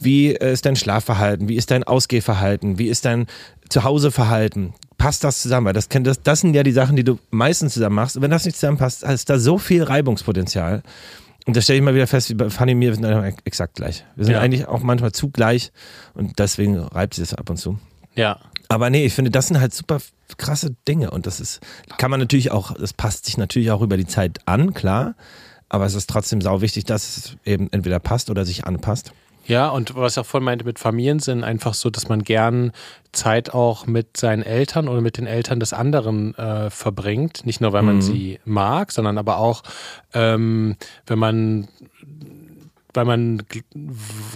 wie ist dein Schlafverhalten, wie ist dein Ausgehverhalten, wie ist dein Zuhauseverhalten, passt das zusammen? Weil das, das, das sind ja die Sachen, die du meistens zusammen machst. Und wenn das nicht zusammenpasst, ist da so viel Reibungspotenzial. Und da stelle ich mal wieder fest, wie bei Fanny und mir, wir sind exakt gleich. Wir sind ja. eigentlich auch manchmal zu gleich und deswegen reibt sich das ab und zu. Ja. Aber nee, ich finde, das sind halt super krasse Dinge und das ist, kann man natürlich auch, das passt sich natürlich auch über die Zeit an, klar. Aber es ist trotzdem sau wichtig, dass es eben entweder passt oder sich anpasst. Ja, und was ich auch vorhin meinte mit Familien sind einfach so, dass man gern Zeit auch mit seinen Eltern oder mit den Eltern des anderen äh, verbringt. Nicht nur, weil man mhm. sie mag, sondern aber auch, ähm, wenn man weil man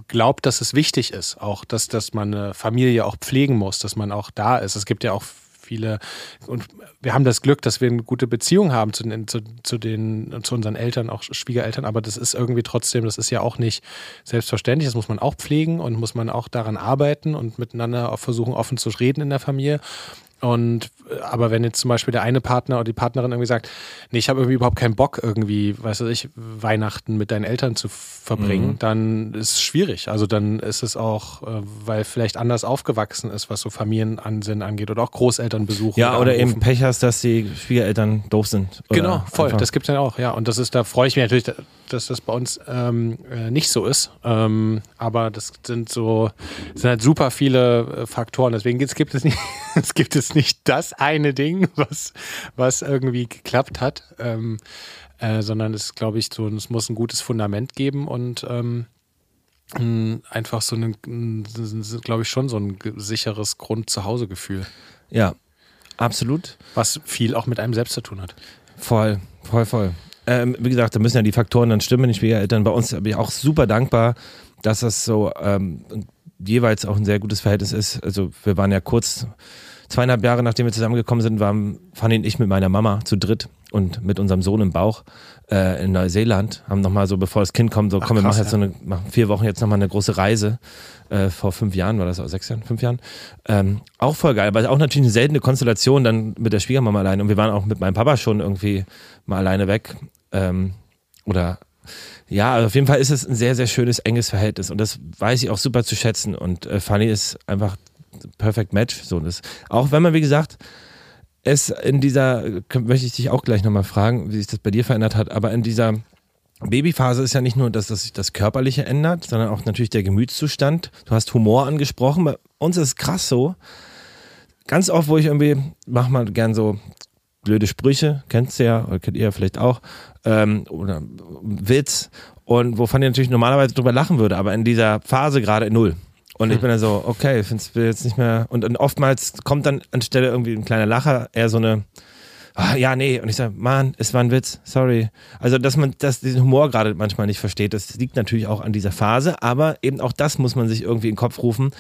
glaubt, dass es wichtig ist, auch dass, dass man eine Familie auch pflegen muss, dass man auch da ist. Es gibt ja auch viele und wir haben das Glück, dass wir eine gute Beziehung haben zu den, zu, zu den, zu unseren Eltern, auch Schwiegereltern, aber das ist irgendwie trotzdem, das ist ja auch nicht selbstverständlich. Das muss man auch pflegen und muss man auch daran arbeiten und miteinander auch versuchen, offen zu reden in der Familie. Und aber wenn jetzt zum Beispiel der eine Partner oder die Partnerin irgendwie sagt, nee, ich habe irgendwie überhaupt keinen Bock, irgendwie, weißt du, ich, Weihnachten mit deinen Eltern zu verbringen, mhm. dann ist es schwierig. Also dann ist es auch, äh, weil vielleicht anders aufgewachsen ist, was so Familienansinn angeht oder auch Großelternbesuche. Ja, oder, oder eben Pech hast, dass die Schwiegereltern doof sind. Genau, voll. Einfach. Das gibt es ja auch, ja. Und das ist, da freue ich mich natürlich, dass das bei uns ähm, äh, nicht so ist. Ähm, aber das sind so, sind halt super viele äh, Faktoren. Deswegen gibt es nicht, es gibt es nicht das eine Ding, was, was irgendwie geklappt hat. Ähm, äh, sondern es glaube ich so, es muss ein gutes Fundament geben und ähm, einfach so ein, glaube ich, schon so ein sicheres Grund-Zuhause-Gefühl. Ja, absolut. Was viel auch mit einem selbst zu tun hat. Voll, voll, voll. Ähm, wie gesagt, da müssen ja die Faktoren dann stimmen, die Schwiegereltern. Bei uns bin ich auch super dankbar, dass das so ähm, jeweils auch ein sehr gutes Verhältnis ist. Also wir waren ja kurz, zweieinhalb Jahre nachdem wir zusammengekommen sind, waren Fanny und ich mit meiner Mama zu dritt und mit unserem Sohn im Bauch äh, in Neuseeland, haben nochmal so, bevor das Kind kommt, so, Ach, komm, wir machen jetzt ja. so eine, machen vier Wochen jetzt nochmal eine große Reise. Äh, vor fünf Jahren war das, auch sechs Jahren, fünf Jahren. Ähm, auch voll geil, aber auch natürlich eine seltene Konstellation dann mit der Schwiegermama allein. Und wir waren auch mit meinem Papa schon irgendwie mal alleine weg. Ähm, oder ja, also auf jeden Fall ist es ein sehr, sehr schönes, enges Verhältnis und das weiß ich auch super zu schätzen und äh, Fanny ist einfach perfect Match. So, das, auch wenn man, wie gesagt, es in dieser, möchte ich dich auch gleich nochmal fragen, wie sich das bei dir verändert hat, aber in dieser Babyphase ist ja nicht nur, dass sich das Körperliche ändert, sondern auch natürlich der Gemütszustand. Du hast Humor angesprochen. Bei uns ist es krass so. Ganz oft, wo ich irgendwie, mach mal gern so blöde Sprüche, kennst du ja, oder kennt ihr ja vielleicht auch, ähm, oder Witz, und wovon ihr natürlich normalerweise drüber lachen würde, aber in dieser Phase gerade null. Und ich hm. bin dann so, okay, ich finde es jetzt nicht mehr. Und, und oftmals kommt dann anstelle irgendwie ein kleiner Lacher eher so eine, ah, ja, nee. Und ich sage, Mann, es war ein Witz, sorry. Also, dass man das, diesen Humor gerade manchmal nicht versteht, das liegt natürlich auch an dieser Phase, aber eben auch das muss man sich irgendwie in den Kopf rufen.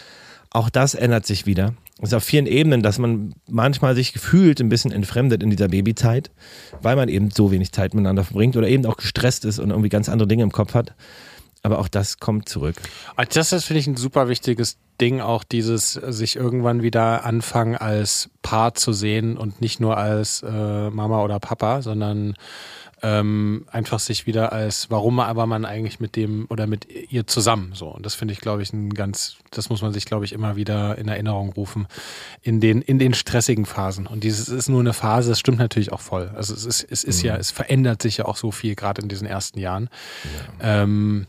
Auch das ändert sich wieder. Es ist auf vielen Ebenen, dass man manchmal sich gefühlt ein bisschen entfremdet in dieser Babyzeit, weil man eben so wenig Zeit miteinander verbringt oder eben auch gestresst ist und irgendwie ganz andere Dinge im Kopf hat. Aber auch das kommt zurück. Also das ist, finde ich, ein super wichtiges Ding, auch dieses sich irgendwann wieder anfangen als Paar zu sehen und nicht nur als äh, Mama oder Papa, sondern ähm, einfach sich wieder als, warum aber man eigentlich mit dem oder mit ihr zusammen so. Und das finde ich, glaube ich, ein ganz, das muss man sich, glaube ich, immer wieder in Erinnerung rufen in den, in den stressigen Phasen. Und dieses ist nur eine Phase, das stimmt natürlich auch voll. Also es ist, es ist mhm. ja, es verändert sich ja auch so viel, gerade in diesen ersten Jahren. Ja. Ähm,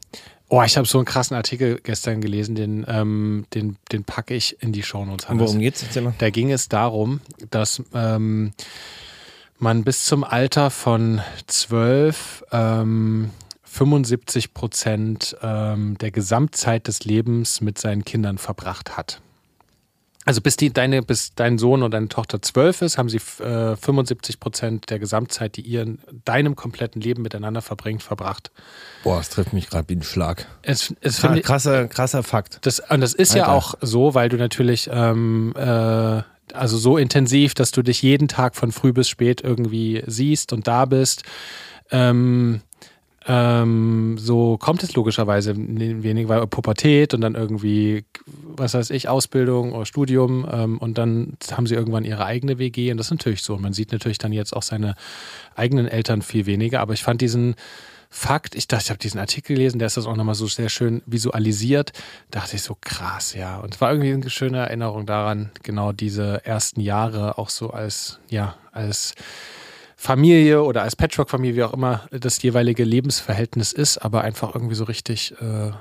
Oh, ich habe so einen krassen Artikel gestern gelesen, den, ähm, den, den packe ich in die Shownotes. Worum geht's? Da ging es darum, dass ähm, man bis zum Alter von zwölf ähm, 75 Prozent ähm, der Gesamtzeit des Lebens mit seinen Kindern verbracht hat. Also bis, die, deine, bis dein Sohn oder deine Tochter zwölf ist, haben sie äh, 75 Prozent der Gesamtzeit, die ihr in deinem kompletten Leben miteinander verbringt, verbracht. Boah, es trifft mich gerade wie ein Schlag. Es, es krasser, krasser Fakt. Das, und das ist Alter. ja auch so, weil du natürlich ähm, äh, also so intensiv, dass du dich jeden Tag von früh bis spät irgendwie siehst und da bist. Ähm, ähm, so kommt es logischerweise wenig, weil Pubertät und dann irgendwie, was weiß ich, Ausbildung oder Studium ähm, und dann haben sie irgendwann ihre eigene WG und das ist natürlich so. Und man sieht natürlich dann jetzt auch seine eigenen Eltern viel weniger, aber ich fand diesen Fakt, ich dachte, ich habe diesen Artikel gelesen, der ist das auch nochmal so sehr schön visualisiert. dachte ich so krass, ja. Und es war irgendwie eine schöne Erinnerung daran, genau diese ersten Jahre auch so als, ja, als Familie oder als Patchwork-Familie, wie auch immer das jeweilige Lebensverhältnis ist, aber einfach irgendwie so richtig, äh,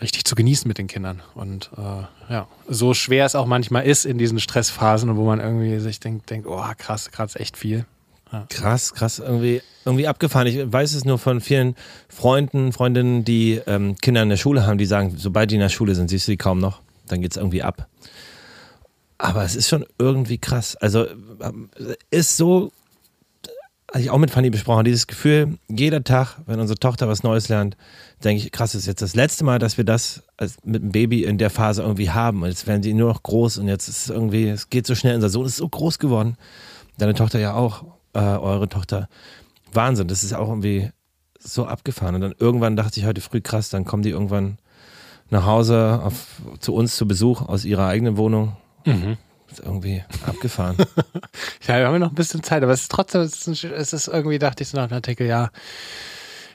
richtig zu genießen mit den Kindern. Und äh, ja, so schwer es auch manchmal ist in diesen Stressphasen, wo man irgendwie sich denkt, denkt oh krass, gerade echt viel. Ja. Krass, krass, irgendwie, irgendwie abgefahren. Ich weiß es nur von vielen Freunden, Freundinnen, die ähm, Kinder in der Schule haben, die sagen, sobald die in der Schule sind, siehst du die kaum noch, dann geht es irgendwie ab. Aber es ist schon irgendwie krass. Also ähm, ist so, hatte ich auch mit Fanny besprochen, dieses Gefühl, jeder Tag, wenn unsere Tochter was Neues lernt, denke ich, krass, das ist jetzt das letzte Mal, dass wir das mit dem Baby in der Phase irgendwie haben. Und jetzt werden sie nur noch groß und jetzt ist es irgendwie, es geht so schnell, unser Sohn ist so groß geworden. Deine Tochter ja auch äh, eure Tochter. Wahnsinn, das ist auch irgendwie so abgefahren. Und dann irgendwann dachte ich heute früh, krass, dann kommen die irgendwann nach Hause auf, zu uns zu Besuch aus ihrer eigenen Wohnung. Mhm. Ist irgendwie abgefahren. ja, wir haben ja noch ein bisschen Zeit, aber es ist trotzdem, es ist, es ist irgendwie, dachte ich so nach dem Artikel, ja,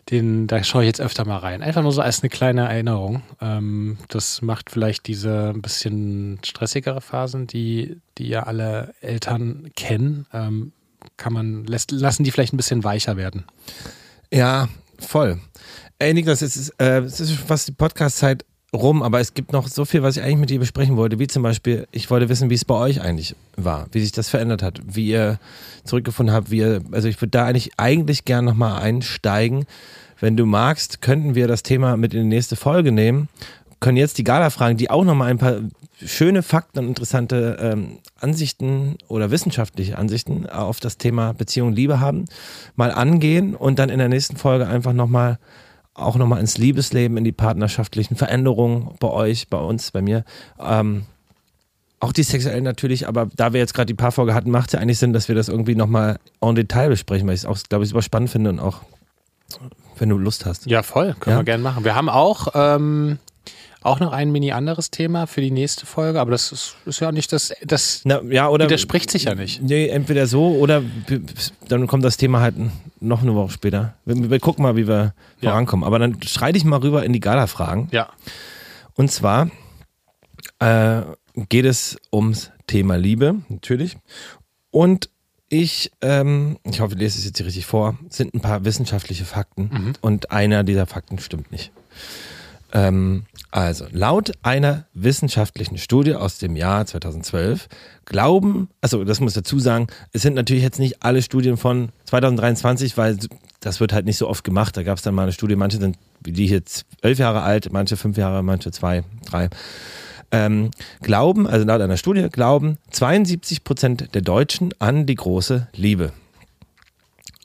den, da schaue ich jetzt öfter mal rein. Einfach nur so als eine kleine Erinnerung. Ähm, das macht vielleicht diese ein bisschen stressigere Phasen, die, die ja alle Eltern kennen, ähm, kann man, lässt, lassen die vielleicht ein bisschen weicher werden. Ja, voll. Ey, Niklas, es ist, äh, es ist fast die Podcast-Zeit rum, aber es gibt noch so viel, was ich eigentlich mit dir besprechen wollte, wie zum Beispiel, ich wollte wissen, wie es bei euch eigentlich war, wie sich das verändert hat, wie ihr zurückgefunden habt, wie ihr, also ich würde da eigentlich, eigentlich gern nochmal einsteigen. Wenn du magst, könnten wir das Thema mit in die nächste Folge nehmen, können jetzt die Gala fragen, die auch nochmal ein paar schöne Fakten und interessante ähm, Ansichten oder wissenschaftliche Ansichten auf das Thema Beziehung und Liebe haben, mal angehen und dann in der nächsten Folge einfach nochmal auch nochmal ins Liebesleben, in die partnerschaftlichen Veränderungen bei euch, bei uns, bei mir. Ähm, auch die sexuellen natürlich, aber da wir jetzt gerade die Paarfolge hatten, macht es ja eigentlich Sinn, dass wir das irgendwie nochmal en Detail besprechen, weil ich es auch, glaube ich, super spannend finde und auch, wenn du Lust hast. Ja, voll. Können Ja? wir gerne machen. Wir haben auch, ähm, auch noch ein mini anderes Thema für die nächste Folge, aber das ist, ist ja nicht das, das Na, ja, oder. widerspricht sich ja nicht. Nee, entweder so oder dann kommt das Thema halt noch eine Woche später. Wir, wir gucken mal, wie wir Ja. vorankommen. Aber dann schreite ich mal rüber in die Gala-Fragen. Ja. Und zwar äh, geht es ums Thema Liebe, natürlich. Und ich, ähm, ich hoffe, ich lese es jetzt hier richtig vor, sind ein paar wissenschaftliche Fakten. Und einer dieser Fakten stimmt nicht. Ähm, also, laut einer wissenschaftlichen Studie aus dem Jahr 2012 glauben, also das muss ich dazu sagen, es sind natürlich jetzt nicht alle Studien von 2023, weil das wird halt nicht so oft gemacht. Da gab es dann mal eine Studie, manche sind die jetzt elf Jahre alt, manche fünf Jahre, manche zwei, drei. Ähm, glauben, also laut einer Studie, glauben 72 Prozent der Deutschen an die große Liebe.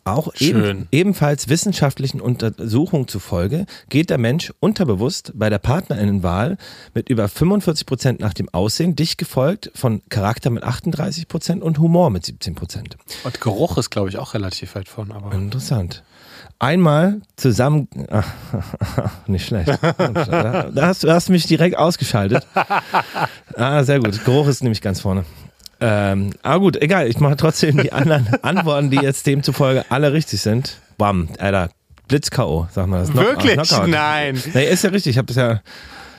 Auch eben, ebenfalls wissenschaftlichen Untersuchungen zufolge geht der Mensch unterbewusst bei der Partnerinnenwahl mit über 45 Prozent nach dem Aussehen, dicht gefolgt von Charakter mit 38 Prozent und Humor mit 17 Prozent. Und Geruch ist, glaube ich, auch relativ weit von, aber. Interessant. Einmal zusammen, ah, nicht schlecht. Da hast, du hast mich direkt ausgeschaltet. Ah, sehr gut. Geruch ist nämlich ganz vorne. Ähm, aber gut, egal. Ich mache trotzdem die anderen Antworten, die jetzt demzufolge alle richtig sind. Bam, Alter. Blitz-K.O., sag mal das. Wirklich? Knockout. Nein. Nee, ist ja richtig. Ich habe das ja,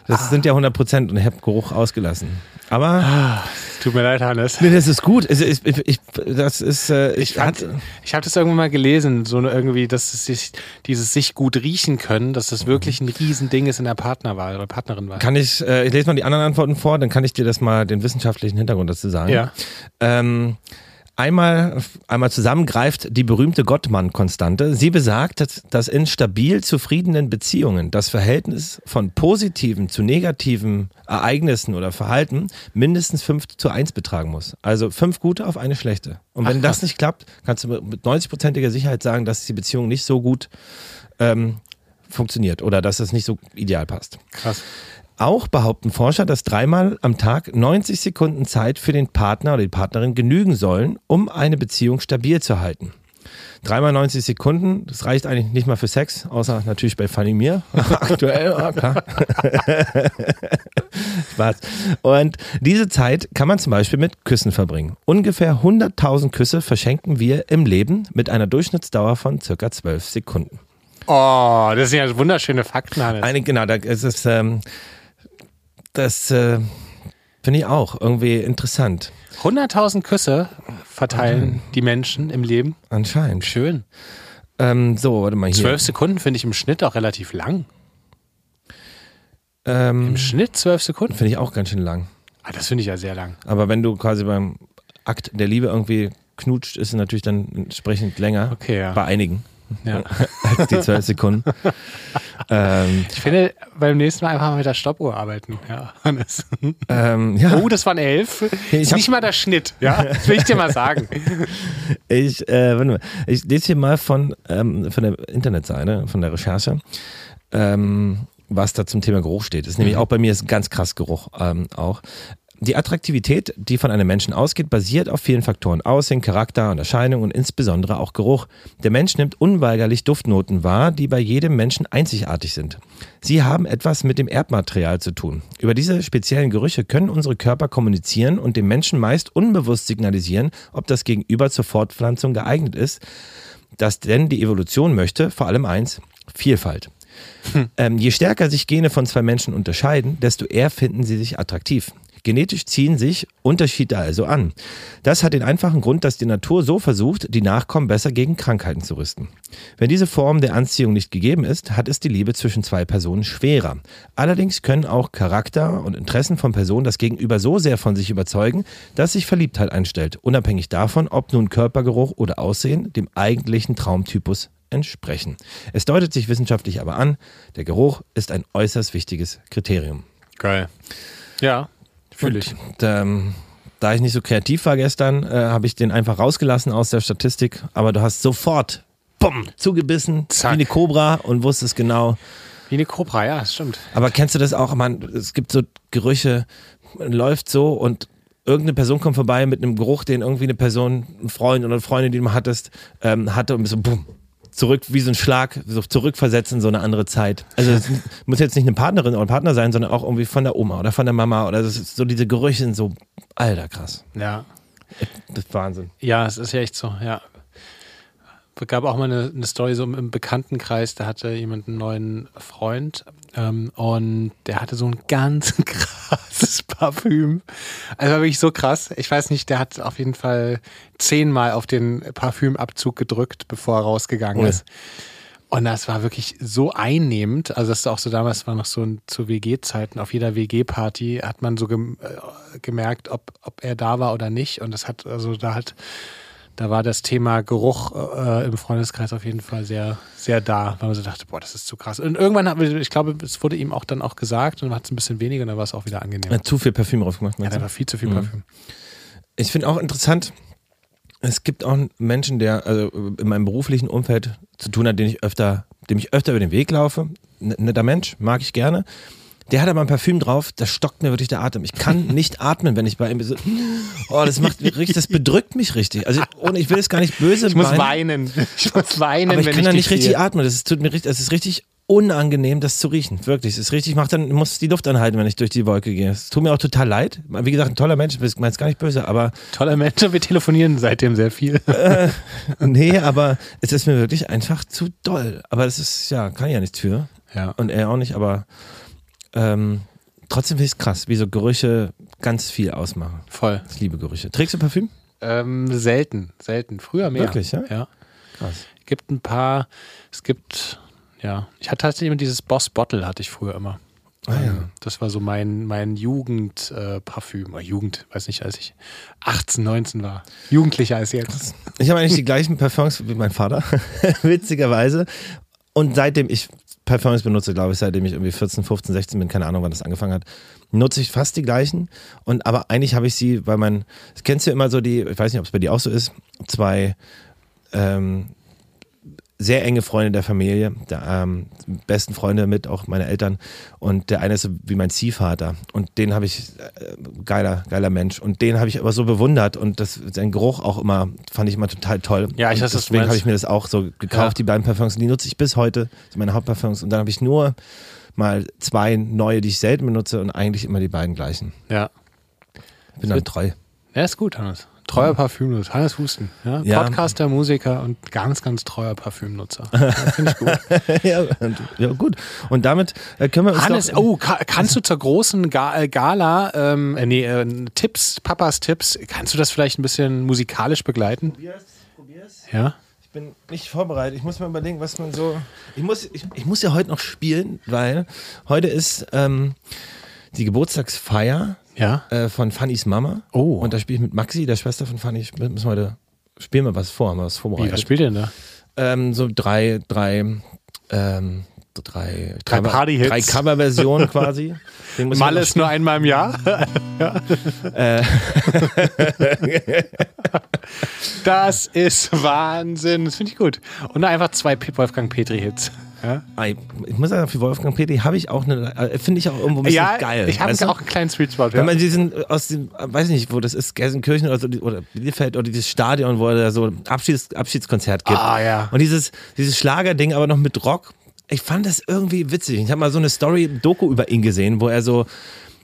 das sind ja 100 Prozent und ich habe Geruch ausgelassen. Aber Tut mir leid, Hannes. nee, das ist gut. Ich, ich, ich, das ist, äh, Ich, fand, ich habe das irgendwann mal gelesen, so irgendwie, dass es sich, dieses sich gut riechen können, dass das wirklich ein Riesending ist in der Partnerwahl oder Partnerinwahl. Kann ich, äh, ich lese mal die anderen Antworten vor, dann kann ich dir das mal den wissenschaftlichen Hintergrund dazu sagen. Ja. Ähm, einmal, einmal zusammen greift die berühmte Gottmann-Konstante. Sie besagt, dass, in stabil zufriedenen Beziehungen das Verhältnis von positiven zu negativen Ereignissen oder Verhalten mindestens 5 zu 1 betragen muss. Also fünf gute auf eine schlechte. Und wenn Ach, das nicht klappt, kannst du mit 90-prozentiger Sicherheit sagen, dass die Beziehung nicht so gut ähm, funktioniert oder dass es nicht so ideal passt. Krass. Auch behaupten Forscher, dass dreimal am Tag 90 Sekunden Zeit für den Partner oder die Partnerin genügen sollen, um eine Beziehung stabil zu halten. Dreimal 90 Sekunden, das reicht eigentlich nicht mal für Sex, außer natürlich bei Fanny mir. Aktuell, ja, klar. Spaß. Und diese Zeit kann man zum Beispiel mit Küssen verbringen. Ungefähr 100.000 Küsse verschenken wir im Leben mit einer Durchschnittsdauer von circa 12 Sekunden. Oh, das sind ja wunderschöne Fakten, Hannes. Eine, genau, da ist es, ähm, das äh, finde ich auch irgendwie interessant. 100.000 Küsse verteilen die Menschen im Leben. Anscheinend. Schön. Ähm, so, warte mal hier. Zwölf Sekunden finde ich im Schnitt auch relativ lang. Ähm, Im Schnitt zwölf Sekunden? finde ich auch ganz schön lang. Ah, das finde ich ja sehr lang. Aber wenn du quasi beim Akt der Liebe irgendwie knutscht, ist es natürlich dann entsprechend länger. Okay, ja. Bei einigen. Ja. als die zwölf Sekunden. ähm, Ich finde, beim nächsten Mal einfach mal mit der Stoppuhr arbeiten. Ja, Hannes. ähm, ja, Oh, das waren elf. Ich hab- nicht mal der Schnitt. Ja, das will ich dir mal sagen. ich, äh, warte mal. ich lese hier mal von, ähm, von der Internetseite, von der Recherche, ähm, was da zum Thema Geruch steht. Das ist nämlich auch bei mir ist ganz krass Geruch ähm, auch. Die Attraktivität, die von einem Menschen ausgeht, basiert auf vielen Faktoren. Aussehen, Charakter und Erscheinung und insbesondere auch Geruch. Der Mensch nimmt unweigerlich Duftnoten wahr, die bei jedem Menschen einzigartig sind. Sie haben etwas mit dem Erbmaterial zu tun. Über diese speziellen Gerüche können unsere Körper kommunizieren und dem Menschen meist unbewusst signalisieren, ob das Gegenüber zur Fortpflanzung geeignet ist. Das denn die Evolution möchte, vor allem eins, Vielfalt. Ähm, je stärker sich Gene von zwei Menschen unterscheiden, desto eher finden sie sich attraktiv. Genetisch ziehen sich Unterschiede also an. Das hat den einfachen Grund, dass die Natur so versucht, die Nachkommen besser gegen Krankheiten zu rüsten. Wenn diese Form der Anziehung nicht gegeben ist, hat es die Liebe zwischen zwei Personen schwerer. Allerdings können auch Charakter und Interessen von Personen das Gegenüber so sehr von sich überzeugen, dass sich Verliebtheit einstellt, unabhängig davon, ob nun Körpergeruch oder Aussehen dem eigentlichen Traumtypus entsprechen. Es deutet sich wissenschaftlich aber an, der Geruch ist ein äußerst wichtiges Kriterium. Geil. Ja, fühle ich. Und, ähm, da ich nicht so kreativ war gestern, äh, habe ich den einfach rausgelassen aus der Statistik, aber du hast sofort bumm, zugebissen, Zack. wie eine Cobra und wusstest genau. Wie eine Cobra, ja, das stimmt. Aber kennst du das auch? Man, es gibt so Gerüche, man läuft so und irgendeine Person kommt vorbei mit einem Geruch, den irgendwie eine Person, ein Freund oder eine Freundin, die du mal hattest, ähm, hatte und bist so bumm, zurück, wie so ein Schlag, so zurückversetzen in so eine andere Zeit. Also es muss jetzt nicht eine Partnerin oder ein Partner sein, sondern auch irgendwie von der Oma oder von der Mama oder so diese Gerüche sind so, alter krass. Ja. Das ist Wahnsinn. Ja, es ist ja echt so, ja. Es gab auch mal eine, eine Story so im, im Bekanntenkreis, da hatte jemand einen neuen Freund ähm, und der hatte so ein ganz krasses Parfüm. Also war wirklich so krass. Ich weiß nicht, der hat auf jeden Fall zehnmal auf den Parfümabzug gedrückt, bevor er rausgegangen Oh. ist. Und das war wirklich so einnehmend. Also das ist auch so damals war noch so ein, zu WG-Zeiten. Auf jeder WG-Party hat man so äh, gemerkt, ob, ob er da war oder nicht. Und das hat, also da hat, da war das Thema Geruch äh, im Freundeskreis auf jeden Fall sehr, sehr da, weil man so dachte, boah, das ist zu krass. Und irgendwann hat ich glaube, es wurde ihm auch dann auch gesagt und dann hat es ein bisschen weniger und dann war es auch wieder angenehm. Er hat zu viel Parfüm drauf gemacht. Ja, da war viel zu viel Mhm. Parfüm. Ich finde auch interessant, es gibt auch Menschen, der also in meinem beruflichen Umfeld zu tun hat, den ich öfter, dem ich öfter über den Weg laufe. N netter Mensch, mag ich gerne. Der hat aber ein Parfüm drauf, das stockt mir wirklich der Atem. Ich kann nicht atmen, wenn ich bei ihm bin. So, Oh, das macht mich richtig, das bedrückt mich richtig. Also ohne, ich will es gar nicht böse Ich muss meinen, weinen. Ich muss weinen, aber ich wenn kann da dich nicht richtig sehe. atmen. Das ist, tut mir richtig, das ist richtig unangenehm, das zu riechen. Wirklich. Es ist richtig, ich mach dann, muss die Luft anhalten, wenn ich durch die Wolke gehe. Es tut mir auch total leid. Wie gesagt, ein toller Mensch, ich meine es gar nicht böse, aber Toller Mensch, wir telefonieren seitdem sehr viel. Nee, aber es ist mir wirklich einfach zu doll. Aber das ist, ja, kann ich ja nichts für. Ja. Und er auch nicht, aber ähm, trotzdem finde ich es krass, wie so Gerüche ganz viel ausmachen. Voll. Ich liebe Gerüche. Trägst du Parfüm? Ähm, selten, selten. Früher mehr. Wirklich, ja? Ja. Krass. Es gibt ein paar, es gibt, ja, ich hatte tatsächlich immer dieses Boss Bottle, hatte ich früher immer. Ah, ja. Ähm, Das war so mein, mein Jugendparfüm. Äh, Jugend, weiß nicht, als ich 18, 19 war. Jugendlicher als jetzt. Ich habe eigentlich die gleichen Parfums wie mein Vater, witzigerweise. Und seitdem ich Parfums benutze, glaube ich, seitdem ich irgendwie 14, 15, 16 bin, keine Ahnung, wann das angefangen hat, nutze ich fast die gleichen. Und aber eigentlich habe ich sie, weil man, kennst du immer so die, ich weiß nicht, ob es bei dir auch so ist, zwei ähm, sehr enge Freunde der Familie, der, ähm, besten Freunde mit, auch meine Eltern. Und der eine ist so wie mein Ziehvater. Und den habe ich, äh, geiler, geiler Mensch. Und den habe ich aber so bewundert und das, sein Geruch auch immer, fand ich immer total toll. Ja, ich weiß, deswegen habe ich mir das auch so gekauft, Ja. die beiden Parfums. Und die nutze ich bis heute, das sind meine Hauptparfums. Und dann habe ich nur mal zwei neue, die ich selten benutze und eigentlich immer die beiden gleichen. Ja. Bin dann treu. Ja, ist gut, Hannes. Treuer Parfümnutzer. Hannes Husten. Ja? Ja. Podcaster, Musiker und ganz, ganz treuer Parfümnutzer. Ja, Finde ich gut. ja, und, ja, gut. Und damit äh, können wir uns Hannes, doch, oh, ka kannst du zur großen Ga äh, Gala, ähm, äh, nee, äh, Tipps, Papas Tipps, kannst du das vielleicht ein bisschen musikalisch begleiten? Probier's, probier's. Ja? Ich bin nicht vorbereitet. Ich muss mir überlegen, was man so. Ich muss, ich, ich muss ja heute noch spielen, weil heute ist ähm, die Geburtstagsfeier Ja? äh, von Fannys Mama. Oh. Und da spiele ich mit Maxi, der Schwester von Fanny. Müssen wir heute spielen wir was vor, haben wir was Wie, vorbereitet. was spielt ihr denn da? ähm, so drei, drei, ähm, drei, Drei Party-Hits. Drei Coverversionen quasi. Mal ist nur einmal im Jahr. das ist Wahnsinn. Das finde ich gut. Und einfach zwei Wolfgang Petri-Hits. Ja, Ah, Ich muss sagen, für Wolfgang Petri habe ich auch eine, äh, finde ich auch irgendwo ein bisschen ja geil. ich habe auch einen kleinen Sweet Spot. Ja. Wenn man diesen aus dem, äh, weiß nicht, wo das ist, Gelsenkirchen oder so, oder Bielefeld oder dieses Stadion, wo er da so ein Abschieds, Abschiedskonzert gibt. Ah, ja. Und dieses, dieses Schlagerding, aber noch mit Rock. Ich fand das irgendwie witzig. Ich habe mal so eine Story-Doku über ihn gesehen, wo er so,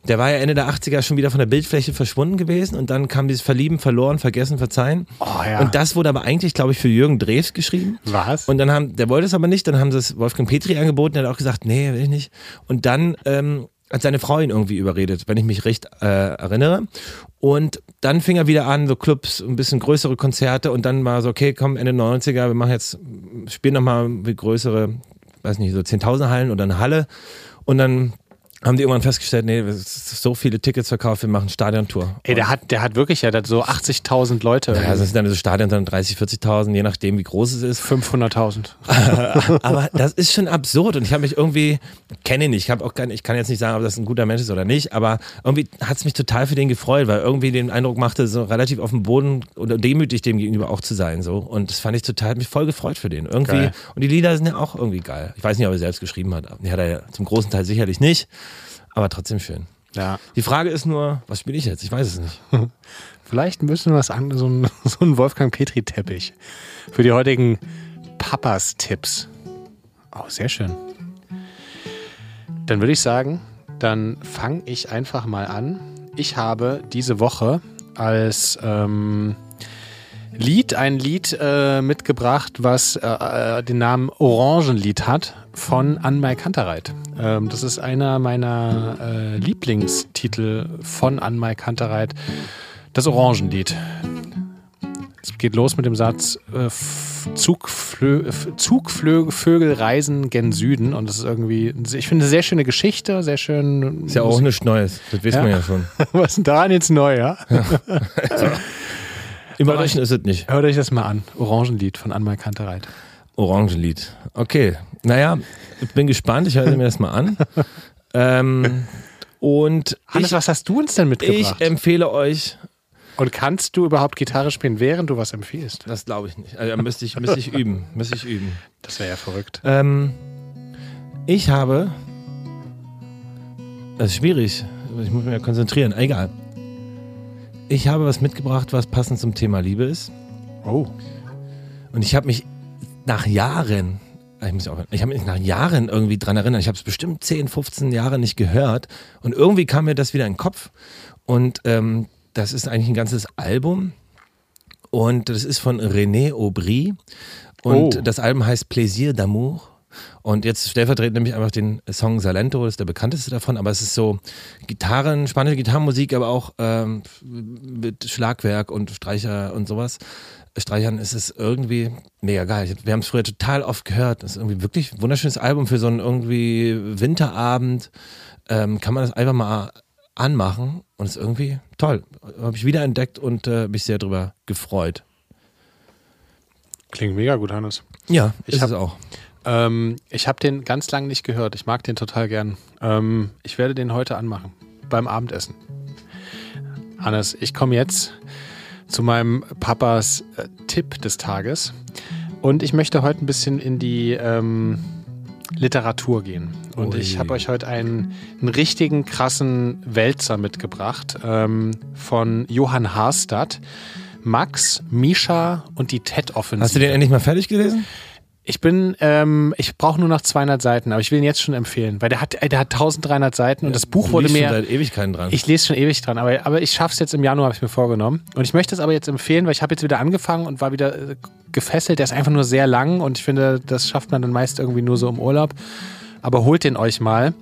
der war ja Ende der 80er schon wieder von der Bildfläche verschwunden gewesen und dann kam dieses Verlieben, verloren, vergessen, verzeihen. Oh, ja. Und das wurde aber eigentlich, glaube ich, für Jürgen Drews geschrieben. Was? Und dann haben, der wollte es aber nicht, dann haben sie es Wolfgang Petri angeboten, der hat auch gesagt, nee, will ich nicht. Und dann ähm, hat seine Frau ihn irgendwie überredet, wenn ich mich recht äh, erinnere. Und dann fing er wieder an, so Clubs, ein bisschen größere Konzerte und dann war so, okay, komm, Ende 90er, wir machen jetzt, spielen nochmal größere, weiß nicht, so 10.000 Hallen oder eine Halle. Und dann haben die irgendwann festgestellt, nee, so viele Tickets verkauft, wir machen Stadiontour. Ey, der hat, der hat wirklich ja der hat so 80.000 Leute. Ja, das sind dann so Stadien, dann 30, 40.000, je nachdem, wie groß es ist. 500.000. Aber das ist schon absurd und ich habe mich irgendwie, kenne ihn nicht, ich, hab auch kein, ich kann jetzt nicht sagen, ob das ein guter Mensch ist oder nicht, aber irgendwie hat es mich total für den gefreut, weil irgendwie den Eindruck machte, so relativ auf dem Boden oder demütig dem gegenüber auch zu sein. so Und das fand ich total, hat mich voll gefreut für den. Irgendwie. Geil. Und die Lieder sind ja auch irgendwie geil. Ich weiß nicht, ob er selbst geschrieben hat. Die hat er ja zum großen Teil sicherlich nicht, aber trotzdem schön. Ja. Die Frage ist nur, was spiele ich jetzt? Ich weiß es nicht. Vielleicht müssen wir was an, so ein, so ein Wolfgang Petri-Teppich. Für die heutigen Papas-Tipps. Oh, sehr schön. Dann würde ich sagen, dann fange ich einfach mal an. Ich habe diese Woche als ähm, Lied ein Lied äh, mitgebracht, was äh, äh, den Namen Orangenlied hat von Anmai Kantereit. Ähm, das ist einer meiner äh, Lieblingstitel von Anmai Kantereit. Das Orangenlied. Es geht los mit dem Satz äh, Zugflö Zugvögel reisen gen Süden und das ist irgendwie, ich finde eine sehr schöne Geschichte, sehr schön. Ist ja auch nichts Neues. Das wissen Ja. wir ja schon. Was ist denn daran jetzt neu, ja? Überraschend ist es nicht. Hört euch das mal an. Orangenlied von Anmal Kantereit. Orangenlied. Okay. Naja, ich bin gespannt. Ich höre mir das mal an. ähm, und Hannes, ich, was hast du uns denn ich mitgebracht? empfehle euch, und kannst du überhaupt Gitarre spielen, während du was empfiehlst? das glaube ich nicht. Also, müsste ich, müsste ich üben. Müsste ich üben. Das wäre ja verrückt. Ähm, ich habe. Das ist schwierig. Ich muss mich ja konzentrieren. Egal. Ich habe was mitgebracht, was passend zum Thema Liebe ist. Oh. Und ich habe mich nach Jahren, ich, muss auch, ich habe mich nach Jahren irgendwie dran erinnert. Ich habe es bestimmt 10, 15 Jahre nicht gehört. Und irgendwie kam mir das wieder in den Kopf. Und ähm, das ist eigentlich ein ganzes Album. Und das ist von René Aubry. Und Oh. das Album heißt Plaisir d'amour. Und jetzt stellvertretend nämlich einfach den Song Salento, das ist der bekannteste davon, aber es ist so Gitarren, spanische Gitarrenmusik, aber auch ähm, mit Schlagwerk und Streicher und sowas. Streichern ist es irgendwie mega geil. Wir haben es früher total oft gehört. Das ist irgendwie wirklich ein wunderschönes Album für so einen irgendwie Winterabend. Ähm, kann man das einfach mal anmachen und ist irgendwie toll. Habe ich wiederentdeckt und äh, mich sehr drüber gefreut. Klingt mega gut, Hannes. Ja, Ich ist hab- es auch. Ähm, ich habe den ganz lang nicht gehört. Ich mag den total gern. Ähm, ich werde den heute anmachen. Beim Abendessen. Hannes, ich komme jetzt zu meinem Papas äh, Tipp des Tages. Und ich möchte heute ein bisschen in die ähm, Literatur gehen. Und Ui. ich habe euch heute einen, einen richtigen krassen Wälzer mitgebracht ähm, von Johann Harstadt. Max, Misha und die TED-Offensive. Hast du den endlich mal fertig gelesen? Ich bin, ähm, ich brauche nur noch 200 Seiten, aber ich will ihn jetzt schon empfehlen, weil der hat, ey, der hat 1300 Seiten und das Buch wurde liest schon mir, seit Ewigkeiten dran. ich lese schon ewig dran, aber, aber ich schaffe es jetzt im Januar, habe ich mir vorgenommen. Und ich möchte es aber jetzt empfehlen, weil ich habe jetzt wieder angefangen und war wieder äh, gefesselt. Der ist einfach nur sehr lang und ich finde, das schafft man dann meist irgendwie nur so im Urlaub. Aber holt den euch mal.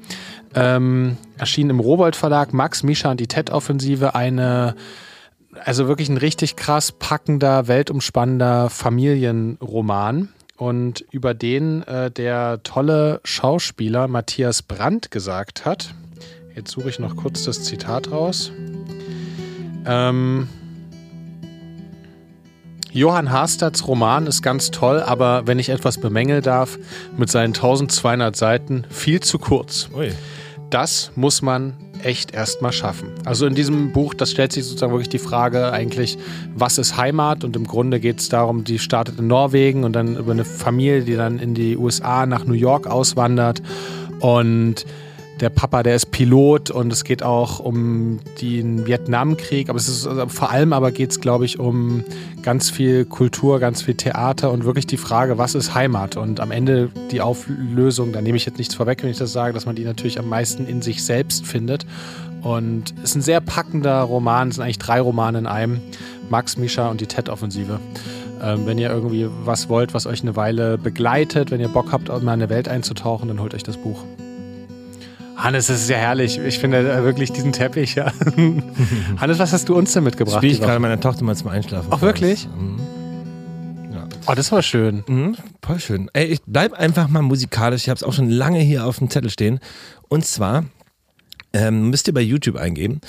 Ähm, erschien im Robold Verlag Max, Misha und die TED-Offensive eine, also wirklich ein richtig krass packender, weltumspannender Familienroman. Und über den äh, der tolle Schauspieler Matthias Brandt gesagt hat, jetzt suche ich noch kurz das Zitat raus. Ähm, Johann Harstadts Roman ist ganz toll, aber wenn ich etwas bemängeln darf, mit seinen 1200 Seiten viel zu kurz. Ui. Das muss man echt erstmal schaffen. Also in diesem Buch, das stellt sich sozusagen wirklich die Frage eigentlich, was ist Heimat? Und im Grunde geht es darum, die startet in Norwegen und dann über eine Familie, die dann in die USA nach New York auswandert. Und der Papa, der ist Pilot und es geht auch um den Vietnamkrieg, aber es ist also vor allem aber geht es, glaube ich, um ganz viel Kultur, ganz viel Theater und wirklich die Frage, was ist Heimat? Und am Ende die Auflösung, da nehme ich jetzt nichts vorweg, wenn ich das sage, dass man die natürlich am meisten in sich selbst findet. Und es ist ein sehr packender Roman, es sind eigentlich drei Romane in einem. Max, Misha und die TED-Offensive. Ähm, wenn ihr irgendwie was wollt, was euch eine Weile begleitet, wenn ihr Bock habt, mal in eine Welt einzutauchen, dann holt euch das Buch. Hannes, das ist ja herrlich. Ich finde äh, wirklich diesen Teppich. Ja. Hannes, was hast du uns denn mitgebracht? Spiele ich gerade meiner Tochter mal zum Einschlafen. Ach, wirklich? Mhm. Ja. Oh, das war schön. Mhm, voll schön. Ey, ich bleib einfach mal musikalisch. Ich habe es auch schon lange hier auf dem Zettel stehen. Und zwar Ähm, müsst ihr bei YouTube eingeben.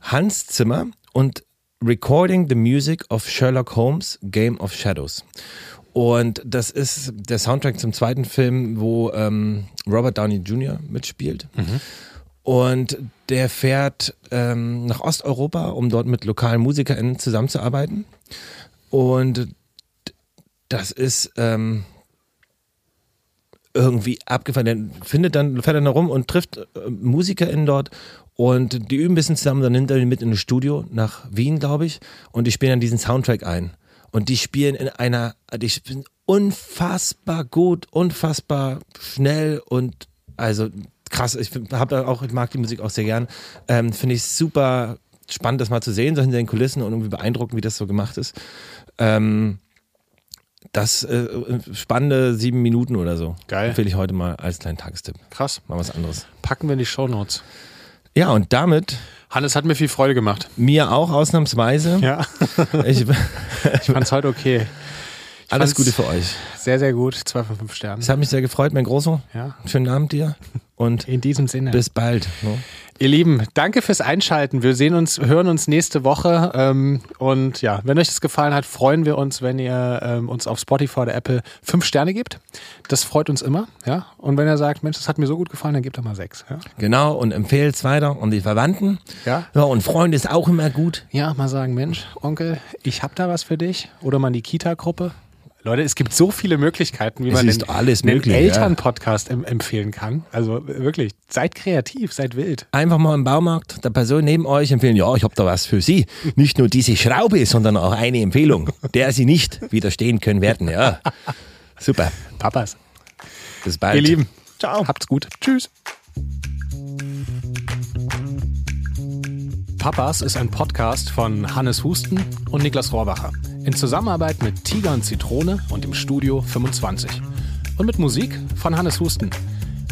Hans Zimmer und Recording the Music of Sherlock Holmes, Game of Shadows. Und das ist der Soundtrack zum zweiten Film, wo ähm, Robert Downey Jr. mitspielt. Und der fährt ähm, nach Osteuropa, um dort mit lokalen MusikerInnen zusammenzuarbeiten. Und das ist ähm, irgendwie abgefahren. Der findet dann, fährt dann rum und trifft äh, MusikerInnen dort und die üben ein bisschen zusammen, dann nimmt er die mit in ein Studio nach Wien, glaube ich, und die spielen dann diesen Soundtrack ein. Und die spielen in einer, die spielen unfassbar gut, unfassbar schnell und also krass. Ich habe da auch, ich mag die Musik auch sehr gern. Ähm, Finde ich super spannend, das mal zu sehen, so hinter den Kulissen und irgendwie beeindruckend, wie das so gemacht ist. Ähm, das äh, spannende sieben Minuten oder so. Geil. Empfehle ich heute mal als kleinen Tagestipp. Krass. Mal was anderes. Packen wir in die Shownotes. Ja, und damit Hannes hat mir viel Freude gemacht. mir auch ausnahmsweise. Ja, Ich, ich fand's heute okay. Ich alles Gute für euch. Sehr, sehr gut. Zwei von fünf Sternen. Es hat mich sehr gefreut, mein Großer. Ja. Schönen Abend dir und In diesem Sinne. bis bald. Ne? Ihr Lieben, danke fürs Einschalten. Wir sehen uns, hören uns nächste Woche. Ähm, und ja, wenn euch das gefallen hat, freuen wir uns, wenn ihr ähm, uns auf Spotify oder Apple fünf Sterne gebt. Das freut uns immer. Ja. Und wenn ihr sagt, Mensch, das hat mir so gut gefallen, dann gebt doch mal sechs. Ja. Genau, und empfehlt es weiter und die Verwandten. Ja. ja. Und Freunde ist auch immer gut. Ja, mal sagen, Mensch, Onkel, ich hab da was für dich. Oder mal die Kita-Gruppe. Leute, es gibt so viele Möglichkeiten, wie Es man den, alles einen möglich, ja. Elternpodcast em empfehlen kann. Also wirklich, seid kreativ, seid wild. Einfach mal im Baumarkt der Person neben euch empfehlen, ja, ich habe da was für Sie. Nicht nur diese Schraube, sondern auch eine Empfehlung, der Sie nicht widerstehen können werden. Ja, super. Papas. Bis bald. Ihr Lieben, ciao. Habt's gut. Tschüss. Papas ist ein Podcast von Hannes Husten und Niklas Rohrbacher. In Zusammenarbeit mit Tiger und Zitrone und im Studio 25. Und mit Musik von Hannes Husten.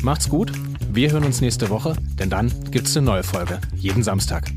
Macht's gut, wir hören uns nächste Woche, denn dann gibt's eine neue Folge. Jeden Samstag.